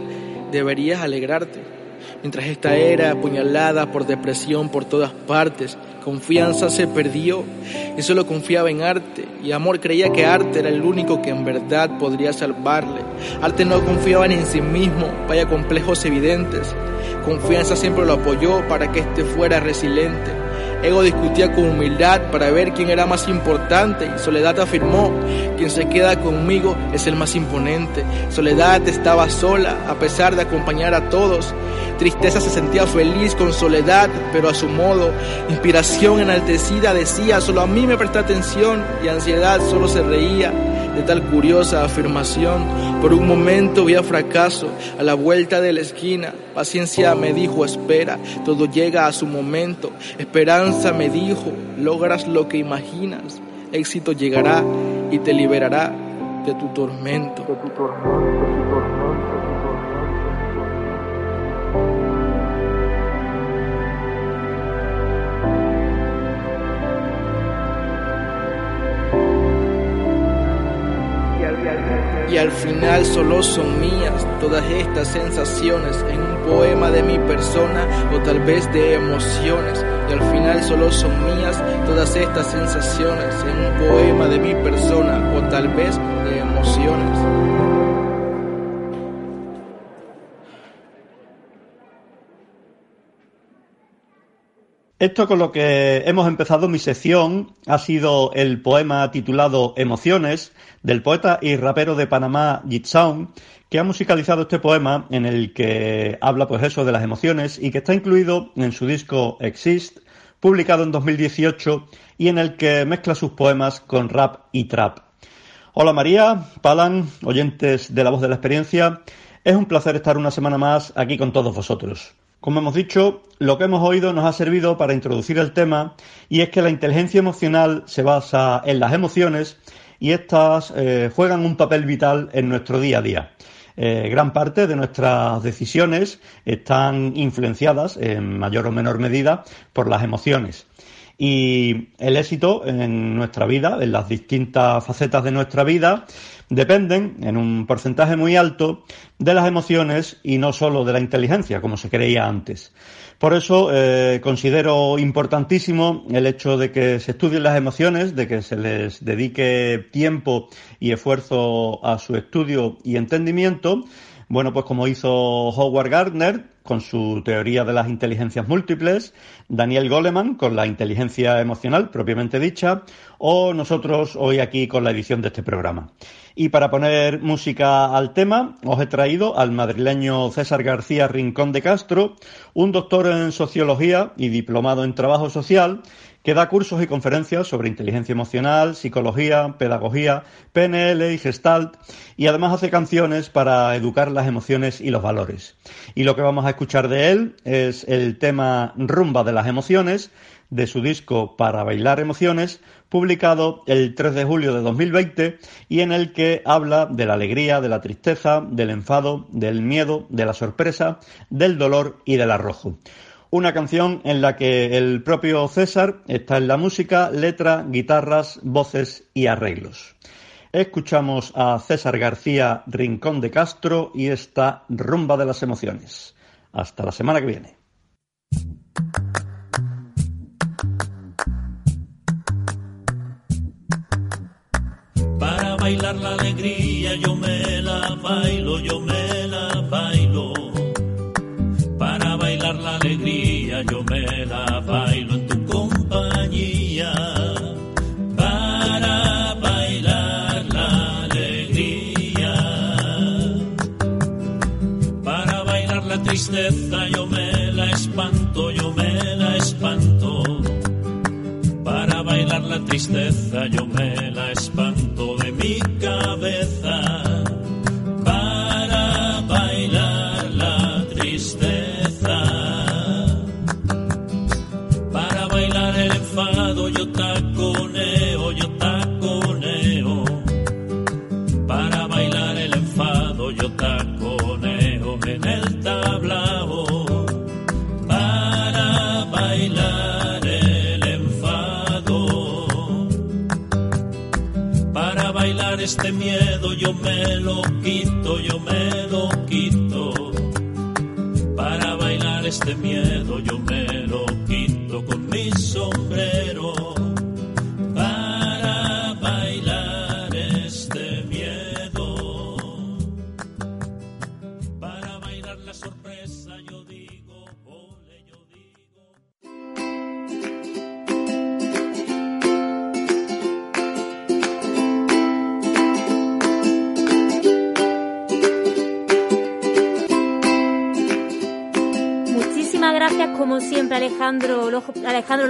deberías alegrarte. Mientras esta era apuñalada por depresión por todas partes, confianza se perdió y solo confiaba en arte y amor creía que arte era el único que en verdad podría salvarle. Arte no confiaba en sí mismo, vaya complejos evidentes. Confianza siempre lo apoyó para que éste fuera resiliente. Ego discutía con humildad para ver quién era más importante Soledad afirmó, quien se queda conmigo es el más imponente. Soledad estaba sola a pesar de acompañar a todos. Tristeza se sentía feliz con soledad, pero a su modo. Inspiración enaltecida decía, solo a mí me presta atención y ansiedad solo se reía de tal curiosa afirmación. Por un momento vi a fracaso a la vuelta de la esquina. Paciencia me dijo, espera, todo llega a su momento. Esperanza me dijo, logras lo que imaginas. Éxito llegará y te liberará de tu tormento. De tu tormento. Y al final solo son mías todas estas sensaciones en un poema de mi persona o tal vez de emociones y al final solo son mías todas estas sensaciones en un poema de mi persona o tal vez de emociones.
Esto con lo que hemos empezado mi sección ha sido el poema titulado Emociones del poeta y rapero de Panamá Jitsaun, que ha musicalizado este poema en el que habla pues eso de las emociones y que está incluido en su disco Exist, publicado en 2018 y en el que mezcla sus poemas con rap y trap. Hola María, Palan, oyentes de La Voz de la Experiencia, es un placer estar una semana más aquí con todos vosotros. Como hemos dicho, lo que hemos oído nos ha servido para introducir el tema y es que la inteligencia emocional se basa en las emociones y estas eh, juegan un papel vital en nuestro día a día. Eh, gran parte de nuestras decisiones están influenciadas en mayor o menor medida por las emociones. Y el éxito en nuestra vida, en las distintas facetas de nuestra vida, dependen en un porcentaje muy alto de las emociones y no solo de la inteligencia, como se creía antes. Por eso eh, considero importantísimo el hecho de que se estudien las emociones, de que se les dedique tiempo y esfuerzo a su estudio y entendimiento. Bueno, pues como hizo Howard Gardner con su teoría de las inteligencias múltiples, Daniel Goleman con la inteligencia emocional propiamente dicha, o nosotros hoy aquí con la edición de este programa. Y para poner música al tema, os he traído al madrileño César García Rincón de Castro, un doctor en sociología y diplomado en trabajo social, que da cursos y conferencias sobre inteligencia emocional, psicología, pedagogía, PNL y gestalt, y además hace canciones para educar las emociones y los valores. Y lo que vamos a escuchar de él es el tema Rumba de las emociones, de su disco Para bailar emociones, publicado el 3 de julio de 2020 y en el que habla de la alegría, de la tristeza, del enfado, del miedo, de la sorpresa, del dolor y del arrojo. Una canción en la que el propio César está en la música, letra, guitarras, voces y arreglos. Escuchamos a César García Rincón de Castro y esta rumba de las emociones. Hasta la semana que viene.
bailar la alegría, yo me la bailo, yo me la bailo. La alegría, yo me la bailo en tu compañía. Para bailar la alegría. Para bailar la tristeza, yo me la espanto, yo me la espanto. Para bailar la tristeza, yo me la espanto lo quito,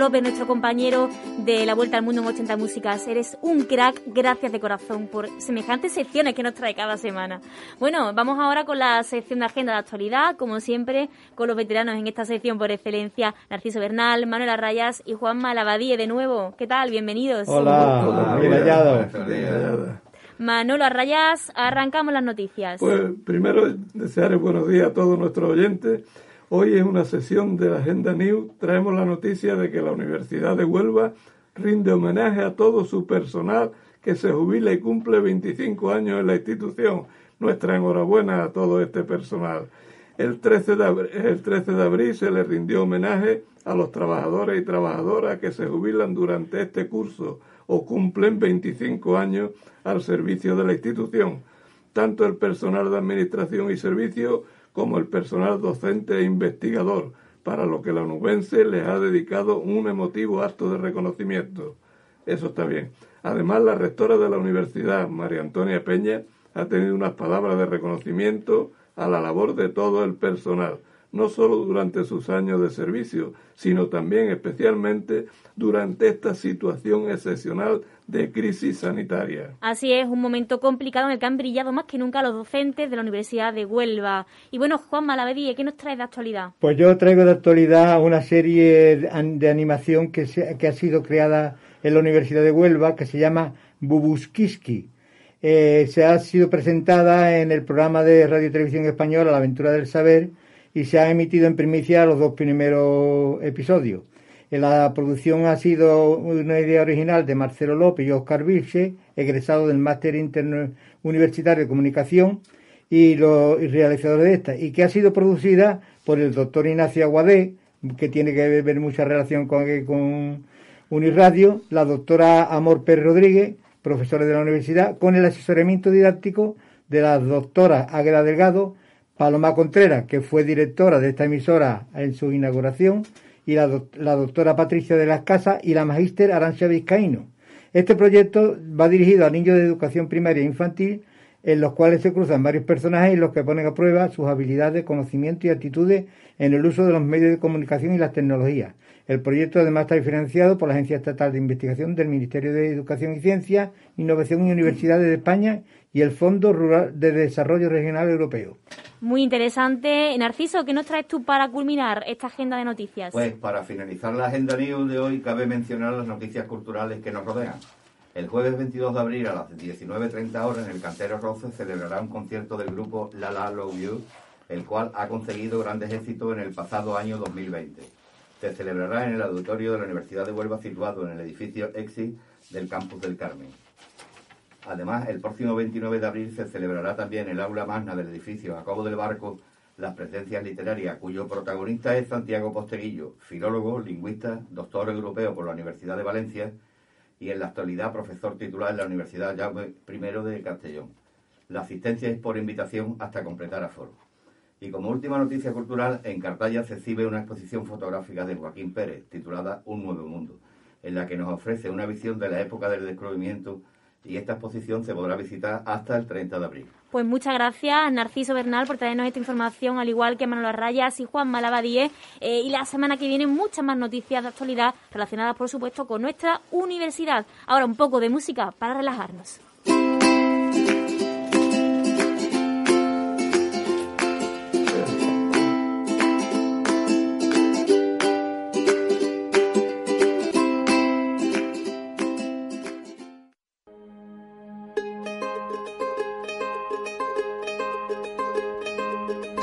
López, nuestro compañero de la Vuelta al Mundo en 80 Músicas. Eres un crack, gracias de corazón por semejantes secciones que nos trae cada semana. Bueno, vamos ahora con la sección de agenda de actualidad, como siempre, con los veteranos en esta sección por excelencia, Narciso Bernal, Manuel Arrayas y Juanma Lavadie de nuevo. ¿Qué tal? Bienvenidos.
Hola, bien hallado.
Manolo Arrayas, arrancamos las noticias.
Pues primero desearles buenos días a todos nuestros oyentes. Hoy es una sesión de la Agenda News. Traemos la noticia de que la Universidad de Huelva rinde homenaje a todo su personal que se jubila y cumple 25 años en la institución. Nuestra enhorabuena a todo este personal. El 13 de abril, el 13 de abril se le rindió homenaje a los trabajadores y trabajadoras que se jubilan durante este curso o cumplen 25 años al servicio de la institución tanto el personal de administración y servicio como el personal docente e investigador, para lo que la onubense les ha dedicado un emotivo acto de reconocimiento. Eso está bien. Además, la rectora de la universidad, María Antonia Peña, ha tenido unas palabras de reconocimiento a la labor de todo el personal, no solo durante sus años de servicio, sino también especialmente durante esta situación excepcional de crisis sanitaria.
Así es, un momento complicado en el que han brillado más que nunca los docentes de la Universidad de Huelva. Y bueno, Juan Malavedí, ¿qué nos trae de actualidad?
Pues yo traigo de actualidad una serie de animación que, se- que ha sido creada en la Universidad de Huelva que se llama Bubuskiski. Eh, se ha sido presentada en el programa de Radio y Televisión Española La Aventura del Saber y se ha emitido en primicia los dos primeros episodios. La producción ha sido una idea original de Marcelo López y Oscar Vilche, egresado del Máster Interno Universitario de Comunicación y los realizadores de esta, y que ha sido producida por el doctor Ignacio Aguadé, que tiene que ver mucha relación con, con Uniradio, la doctora Amor Pérez Rodríguez, profesora de la universidad, con el asesoramiento didáctico de la doctora Águeda Delgado, Paloma Contreras, que fue directora de esta emisora en su inauguración, y la, doc- la doctora Patricia de las Casas y la magíster Arancia Vizcaíno. Este proyecto va dirigido a niños de educación primaria e infantil, en los cuales se cruzan varios personajes y los que ponen a prueba sus habilidades, conocimientos y actitudes en el uso de los medios de comunicación y las tecnologías. El proyecto además está financiado por la Agencia Estatal de Investigación del Ministerio de Educación y Ciencia, Innovación y Universidades de España y el Fondo Rural de Desarrollo Regional Europeo.
Muy interesante. Narciso, ¿qué nos traes tú para culminar esta agenda de noticias?
Pues para finalizar la agenda news de hoy cabe mencionar las noticias culturales que nos rodean. El jueves 22 de abril a las 19.30 horas en el Cantero Roce celebrará un concierto del grupo La La Love You, el cual ha conseguido grandes éxitos en el pasado año 2020. Se celebrará en el auditorio de la Universidad de Huelva situado en el edificio EXI del Campus del Carmen. Además, el próximo 29 de abril se celebrará también el aula magna del edificio Jacobo del Barco las presencias literarias, cuyo protagonista es Santiago Posteguillo, filólogo, lingüista, doctor europeo por la Universidad de Valencia y en la actualidad profesor titular en la Universidad Jaume I de Castellón. La asistencia es por invitación hasta completar aforo. Y como última noticia cultural, en Cartaya se exhibe una exposición fotográfica de Joaquín Pérez, titulada Un Nuevo Mundo, en la que nos ofrece una visión de la época del descubrimiento y esta exposición se podrá visitar hasta el 30 de abril.
Pues muchas gracias, Narciso Bernal, por traernos esta información, al igual que Manolo Arrayas y Juan Malabadíe. Eh, y la semana que viene muchas más noticias de actualidad relacionadas, por supuesto, con nuestra universidad. Ahora un poco de música para relajarnos.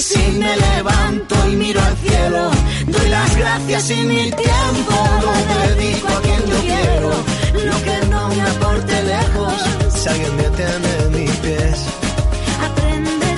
Si me levanto y miro al cielo, doy las gracias y mi tiempo lo dedico a quien yo quiero. Lo que no me aporte lejos, si alguien me tiene mis pies.
Aprenderé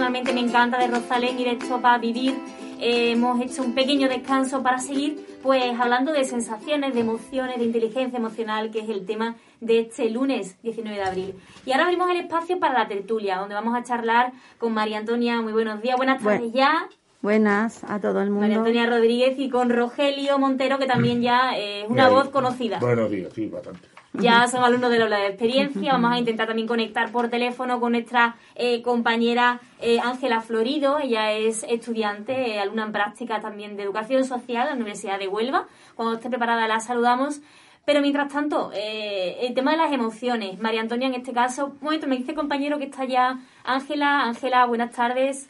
personalmente me encanta de Rosalén y de esto para vivir, eh, hemos hecho un pequeño descanso para seguir pues hablando de sensaciones, de emociones, de inteligencia emocional, que es el tema de este lunes 19 de abril. Y ahora abrimos el espacio para la tertulia, donde vamos a charlar con María Antonia. Muy buenos días, buenas tardes ya.
Buenas a todo el mundo.
María Antonia Rodríguez y con Rogelio Montero, que también ya eh, es una voz conocida.
Buenos días, sí, bastante.
Ya son alumnos del aula de experiencia. Vamos a intentar también conectar por teléfono con nuestra eh, compañera eh, Ángela Florido. Ella es estudiante, eh, alumna en práctica también de educación social en la Universidad de Huelva. Cuando esté preparada la saludamos. Pero mientras tanto, eh, el tema de las emociones. María Antonia, en este caso, un momento, me dice compañero que está ya Ángela. Ángela, buenas tardes.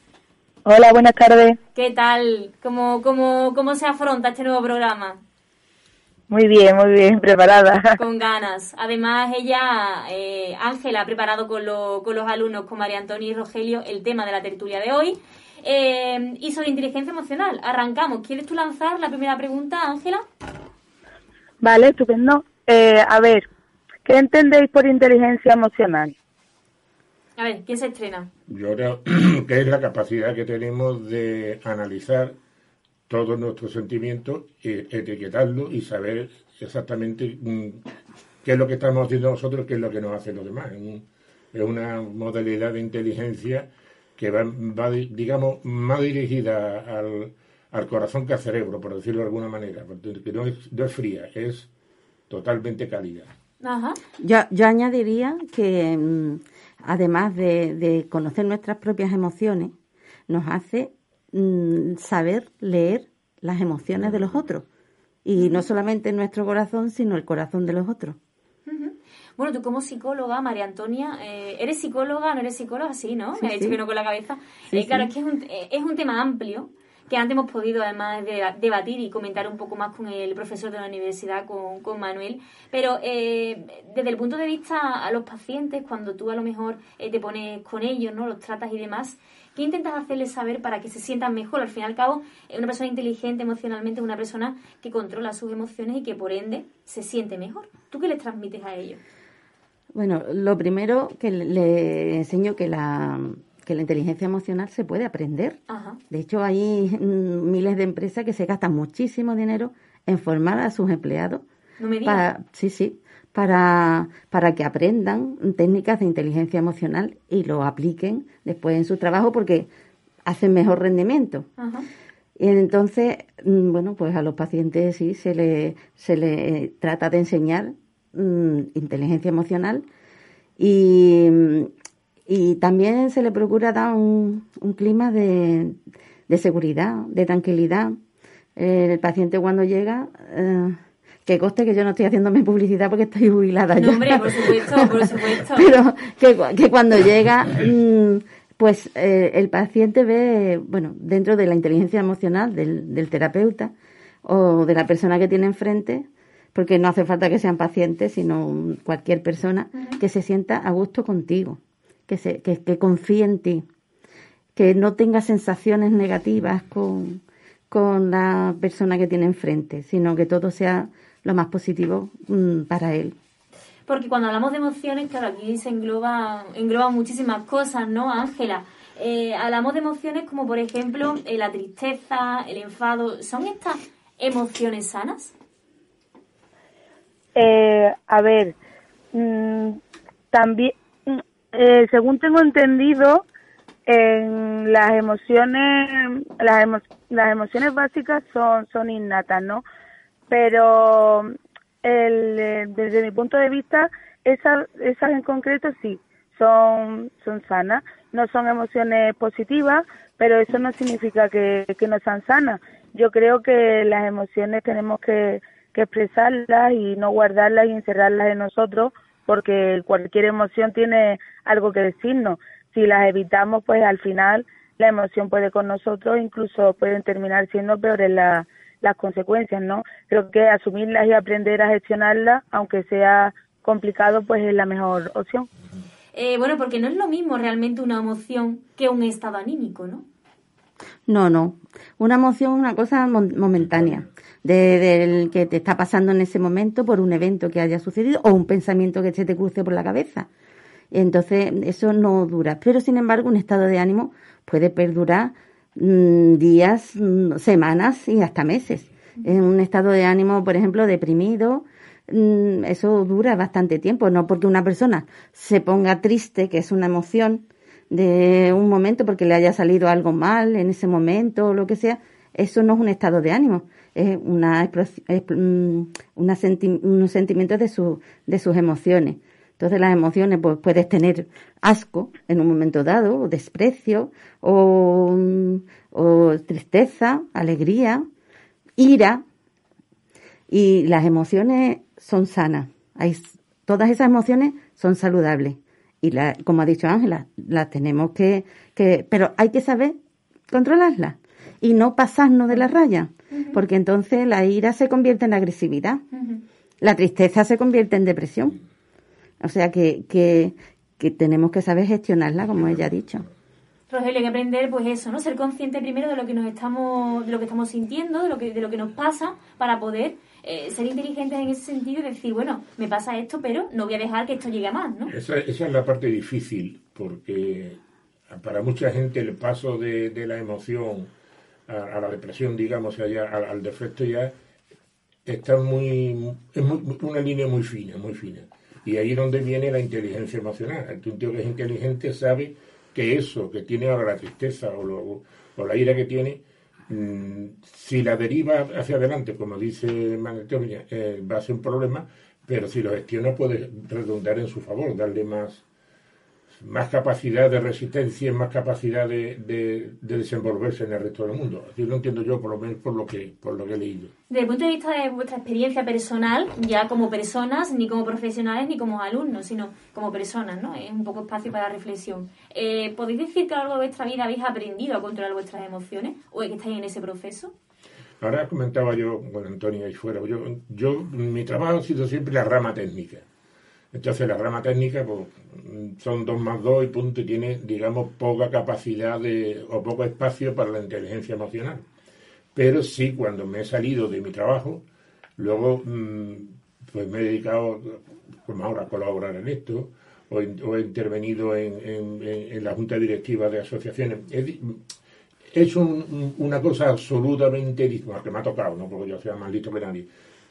Hola, buenas tardes.
¿Qué tal? ¿Cómo, cómo, ¿Cómo se afronta este nuevo programa?
Muy bien, muy bien, preparada.
Con ganas. Además, ella, eh, Ángela, ha preparado con, lo- con los alumnos, con María Antonia y Rogelio, el tema de la tertulia de hoy. Eh, y sobre inteligencia emocional. Arrancamos. ¿Quieres tú lanzar la primera pregunta, Ángela?
Vale, estupendo. Eh, a ver, ¿qué entendéis por inteligencia emocional?
A ver, ¿quién se estrena?
Yo creo que es la capacidad que tenemos de analizar todos nuestros sentimientos, e- etiquetarlos y saber exactamente mm, qué es lo que estamos haciendo nosotros, qué es lo que nos hacen los demás. Es un- Es una modalidad de inteligencia que va, va di- digamos, más dirigida al, al corazón que al cerebro, por decirlo de alguna manera, porque que no es, no es fría, es totalmente cálida.
Ajá.
Yo, yo añadiría que mm, además de, de conocer nuestras propias emociones, nos hace mm, saber leer las emociones de los otros. Y no solamente nuestro corazón, sino el corazón de los otros.
Bueno, tú como psicóloga, María Antonia, eh, ¿eres psicóloga? ¿No eres psicóloga? Sí, ¿no?
Sí,
Me ha dicho
sí.
que no con la cabeza.
Sí,
Eh, claro, es que es un, eh, es un tema amplio que antes hemos podido además de- debatir y comentar un poco más con el profesor de la universidad, con, con Manuel. Pero eh, desde el punto de vista a los pacientes, cuando tú a lo mejor eh, te pones con ellos, ¿no? Los tratas y demás, ¿qué intentas hacerles saber para que se sientan mejor? Al fin y al cabo, una persona inteligente emocionalmente es una persona que controla sus emociones y que por ende se siente mejor. ¿Tú qué les transmites a ellos?
Bueno, lo primero que le- enseño que la, que la inteligencia emocional se puede aprender.
Ajá.
De hecho, hay miles de empresas que se gastan muchísimo dinero en formar a sus empleados.
No me digas.
para, sí, sí, para, para que aprendan técnicas de inteligencia emocional y lo apliquen después en su trabajo porque hacen mejor rendimiento.
Ajá.
Y entonces, mm, bueno, pues a los pacientes sí se le, se le eh, trata de enseñar mm, inteligencia emocional y, y también se le procura dar un, un clima de, de seguridad, de tranquilidad. El paciente cuando llega, eh, que coste que yo no estoy haciéndome publicidad porque estoy jubilada
No,
ya.
hombre, por supuesto, por supuesto.
Pero que, cu- que cuando llega, mm, pues eh, el paciente ve, bueno, dentro de la inteligencia emocional del, del terapeuta o de la persona que tiene enfrente, porque no hace falta que sean pacientes, sino cualquier persona, que se sienta a gusto contigo, que, se, que, que confíe en ti, que no tenga sensaciones negativas con, con la persona que tiene enfrente, sino que todo sea lo más positivo mm, para él.
Porque cuando hablamos de emociones, claro, aquí se engloba, engloban muchísimas cosas, ¿no, Ángela? Eh, hablamos de emociones como, por ejemplo, eh, la tristeza, el enfado. ¿Son estas emociones sanas?
Eh, a ver, mm, también, mm, eh, según tengo entendido, en las emociones, las, emo- las emociones básicas son, son innatas, ¿no? Pero el, eh, desde mi punto de vista, esas, esas en concreto sí, son, son sanas. No son emociones positivas, pero eso no significa que, no sean sanas. Yo creo que las emociones tenemos que, que expresarlas y no guardarlas y encerrarlas en nosotros, porque cualquier emoción tiene algo que decirnos. Si las evitamos, pues al final la emoción puede con nosotros, incluso pueden terminar siendo peores la- las consecuencias, ¿no? Creo que asumirlas y aprender a gestionarlas, aunque sea complicado, pues es la mejor opción.
Eh, bueno, porque no es lo mismo realmente una emoción que un estado anímico, ¿no?
No, no. Una emoción es una cosa mon- momentánea, de, del que te está pasando en ese momento por un evento que haya sucedido o un pensamiento que se te cruce por la cabeza. Entonces, eso no dura. Pero, sin embargo, un estado de ánimo puede perdurar días, mm, semanas y hasta meses. En un estado de ánimo, por ejemplo, deprimido, mm, eso dura bastante tiempo. No porque una persona se ponga triste, que es una emoción, de un momento porque le haya salido algo mal en ese momento o lo que sea, eso no es un estado de ánimo, es una, mm, una de, su, de sus emociones. Entonces las emociones, pues puedes tener asco en un momento dado, o desprecio, o, o tristeza, alegría, ira, y las emociones son sanas. Hay, todas esas emociones son saludables. Y la, como ha dicho Ángela, las tenemos que, que, pero hay que saber controlarlas y no pasarnos de la raya, porque entonces la ira se convierte en agresividad, la tristeza se convierte en depresión. O sea que, que, que tenemos que saber gestionarla, como ella ha dicho.
Rogelio, hay que aprender, pues eso, ¿no? Ser consciente primero de lo que nos estamos, de lo que estamos sintiendo, de lo que, de lo que nos pasa, para poder eh, ser inteligentes en ese sentido y decir, bueno, me pasa esto, pero no voy a dejar que esto llegue a más, ¿no?
Esa, esa es la parte difícil, porque para mucha gente el paso de, de la emoción a, a la depresión, digamos, allá, al, al defecto ya, está muy, es muy- una línea muy fina, muy fina. Y ahí es donde viene la inteligencia emocional. Un tío que es inteligente sabe que eso que tiene ahora la tristeza o, lo- o la ira que tiene, mm, si la deriva hacia adelante, como dice Manetonia, eh, va a ser un problema, pero si lo gestiona puede redundar en su favor, darle más, más capacidad de resistencia, más capacidad de, de- de desenvolverse en el resto del mundo. Así lo entiendo yo, por lo menos por lo que, por lo que he leído.
Desde el punto de vista de vuestra experiencia personal, ya como personas, ni como profesionales, ni como alumnos, sino como personas, ¿no? Es un poco espacio para reflexión. Eh, ¿Podéis decir que a lo largo de vuestra vida habéis aprendido a controlar vuestras emociones? ¿O es que estáis en ese proceso?
Ahora comentaba yo con Antonio ahí fuera, yo, yo, mi trabajo ha sido siempre la rama técnica. Entonces la rama técnica pues, son dos más dos y punto, y tiene, digamos, poca capacidad de, o poco espacio para la inteligencia emocional. Pero sí, cuando me he salido de mi trabajo, luego mm, pues me he dedicado, como ahora, a colaborar en esto, o, he intervenido en, en- la junta directiva de asociaciones. He, hecho un- un- una cosa absolutamente distinta, que me ha tocado, no porque yo sea más listo que nadie,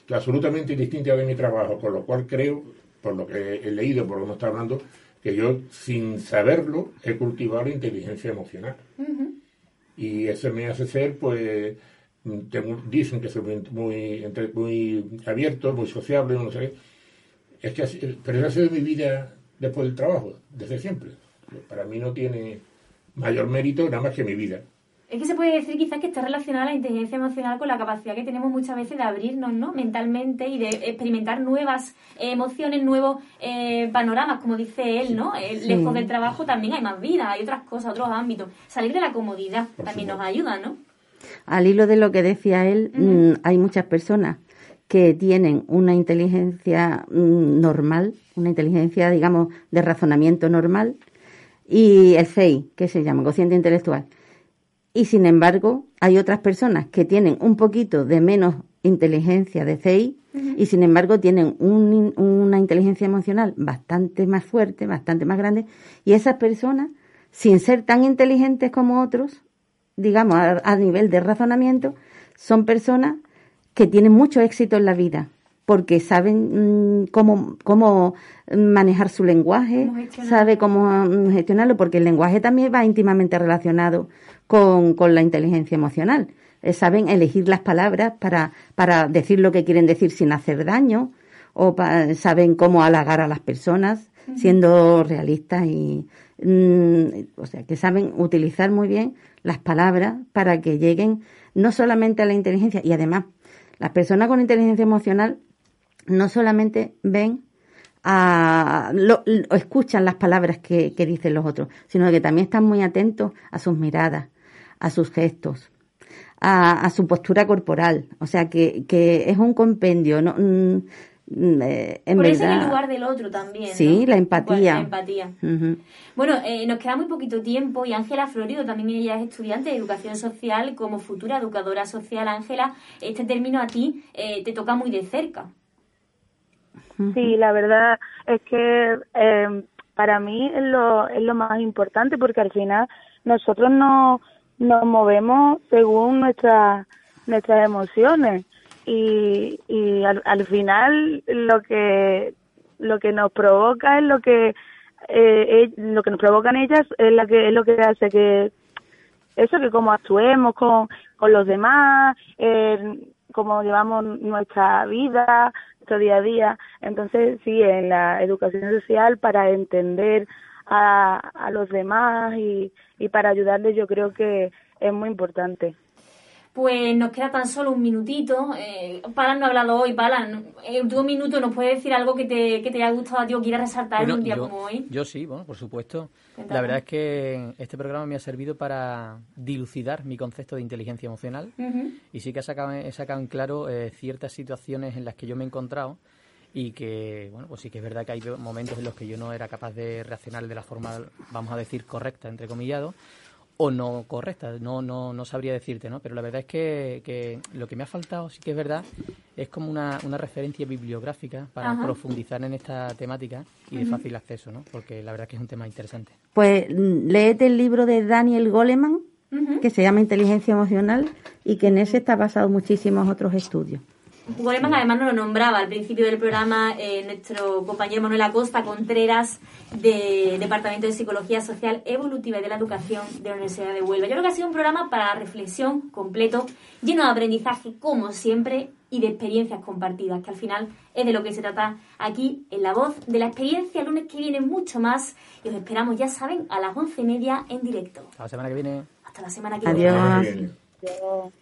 absolutamente distinta de mi trabajo, con lo cual creo, por lo que he leído, por lo que está hablando, que yo, sin saberlo, he cultivado la inteligencia emocional. Y eso me hace ser, pues, tengo- dicen que soy muy, muy, abierto, muy sociable, no sé. Es que, así- pero esa ha sido mi vida después del trabajo, desde siempre. Para mí no tiene mayor mérito nada más que mi vida.
Es que se puede decir quizás que está relacionada la inteligencia emocional con la capacidad que tenemos muchas veces de abrirnos ¿no? mentalmente y de experimentar nuevas eh, emociones, nuevos eh, panoramas, como dice él, ¿no? Eh,
Sí.
Lejos del trabajo también hay más vida, hay otras cosas, otros ámbitos. Salir de la comodidad también nos ayuda, ¿no?
Al hilo de lo que decía él, mm, hay muchas personas que tienen una inteligencia mm, normal, una inteligencia, digamos, de razonamiento normal, y el CEI, que se llama, cociente intelectual. Y sin embargo, hay otras personas que tienen un poquito de menos inteligencia de CEI y sin embargo tienen un una inteligencia emocional bastante más fuerte, bastante más grande, y esas personas, sin ser tan inteligentes como otros, digamos, a, a nivel de razonamiento, son personas que tienen mucho éxito en la vida, porque saben mm, cómo, cómo manejar su lenguaje, sabe cómo mm, gestionarlo, porque el lenguaje también va íntimamente relacionado con, con la inteligencia emocional. Eh, saben elegir las palabras para, para decir lo que quieren decir sin hacer daño, o pa- saben cómo halagar a las personas, siendo realistas y, mm, o sea, que saben utilizar muy bien las palabras para que lleguen no solamente a la inteligencia, y además, las personas con inteligencia emocional no solamente ven a, lo- lo- escuchan las palabras que, que dicen los otros, sino que también están muy atentos a sus miradas, a sus gestos, a, a su postura corporal. O sea que, que es un compendio, ¿no? Mm, mm, eh, en
Ponerse en
verdad.
el lugar del otro también.
Sí,
¿no?
la empatía.
La empatía.
Ujú.
Bueno, eh, nos queda muy poquito tiempo y Ángela Florido, también ella es estudiante de educación social, como futura educadora social. Ángela, este término a ti eh, te toca muy de cerca.
Sí, la verdad es que eh, para mí es lo, es lo más importante porque al final nosotros no, nos movemos según nuestras nuestras emociones. Y, y al, al final lo que lo que nos provoca es lo que eh, eh, lo que nos provocan ellas es la que es lo que hace que eso que como actuemos con, con los demás, eh, cómo llevamos nuestra vida, día a día. Entonces, sí, en la educación social para entender a, a los demás y, y para ayudarles yo creo que es muy importante.
Pues nos queda tan solo un minutito. Eh, Palan no ha hablado hoy. Palan, en el último minuto nos puede decir algo que te, que te haya gustado a ti o quieras resaltar en
Bueno,
un día
yo,
como hoy.
yo sí, bueno, por supuesto.
Cuéntame.
La verdad es que este programa me ha servido para dilucidar mi concepto de inteligencia emocional y sí que he sacado, he sacado en claro eh, ciertas situaciones en las que yo me he encontrado y que, bueno, pues sí que es verdad que hay momentos en los que yo no era capaz de reaccionar de la forma, vamos a decir, correcta, entre comillado, o no correcta, no, no, no sabría decirte, ¿no? Pero la verdad es que, que lo que me ha faltado, sí que es verdad, es como una, una referencia bibliográfica para
Ajá.
profundizar en esta temática y de fácil acceso, ¿no? Porque la verdad es que es un tema interesante.
Pues mm, léete el libro de Daniel Goleman, que se llama Inteligencia Emocional, y que en ese está basado muchísimos otros estudios.
Goleman además nos lo nombraba al principio del programa eh, nuestro compañero Manuel Acosta Contreras de Departamento de Psicología Social Evolutiva y de la Educación de la Universidad de Huelva. Yo creo que ha sido un programa para reflexión completo, lleno de aprendizaje como siempre y de experiencias compartidas, que al final es de lo que se trata aquí en La Voz de la Experiencia. El lunes que viene mucho más y os esperamos, ya saben, a las once y media en directo.
Hasta la semana que viene.
Hasta la semana que viene.
Adiós.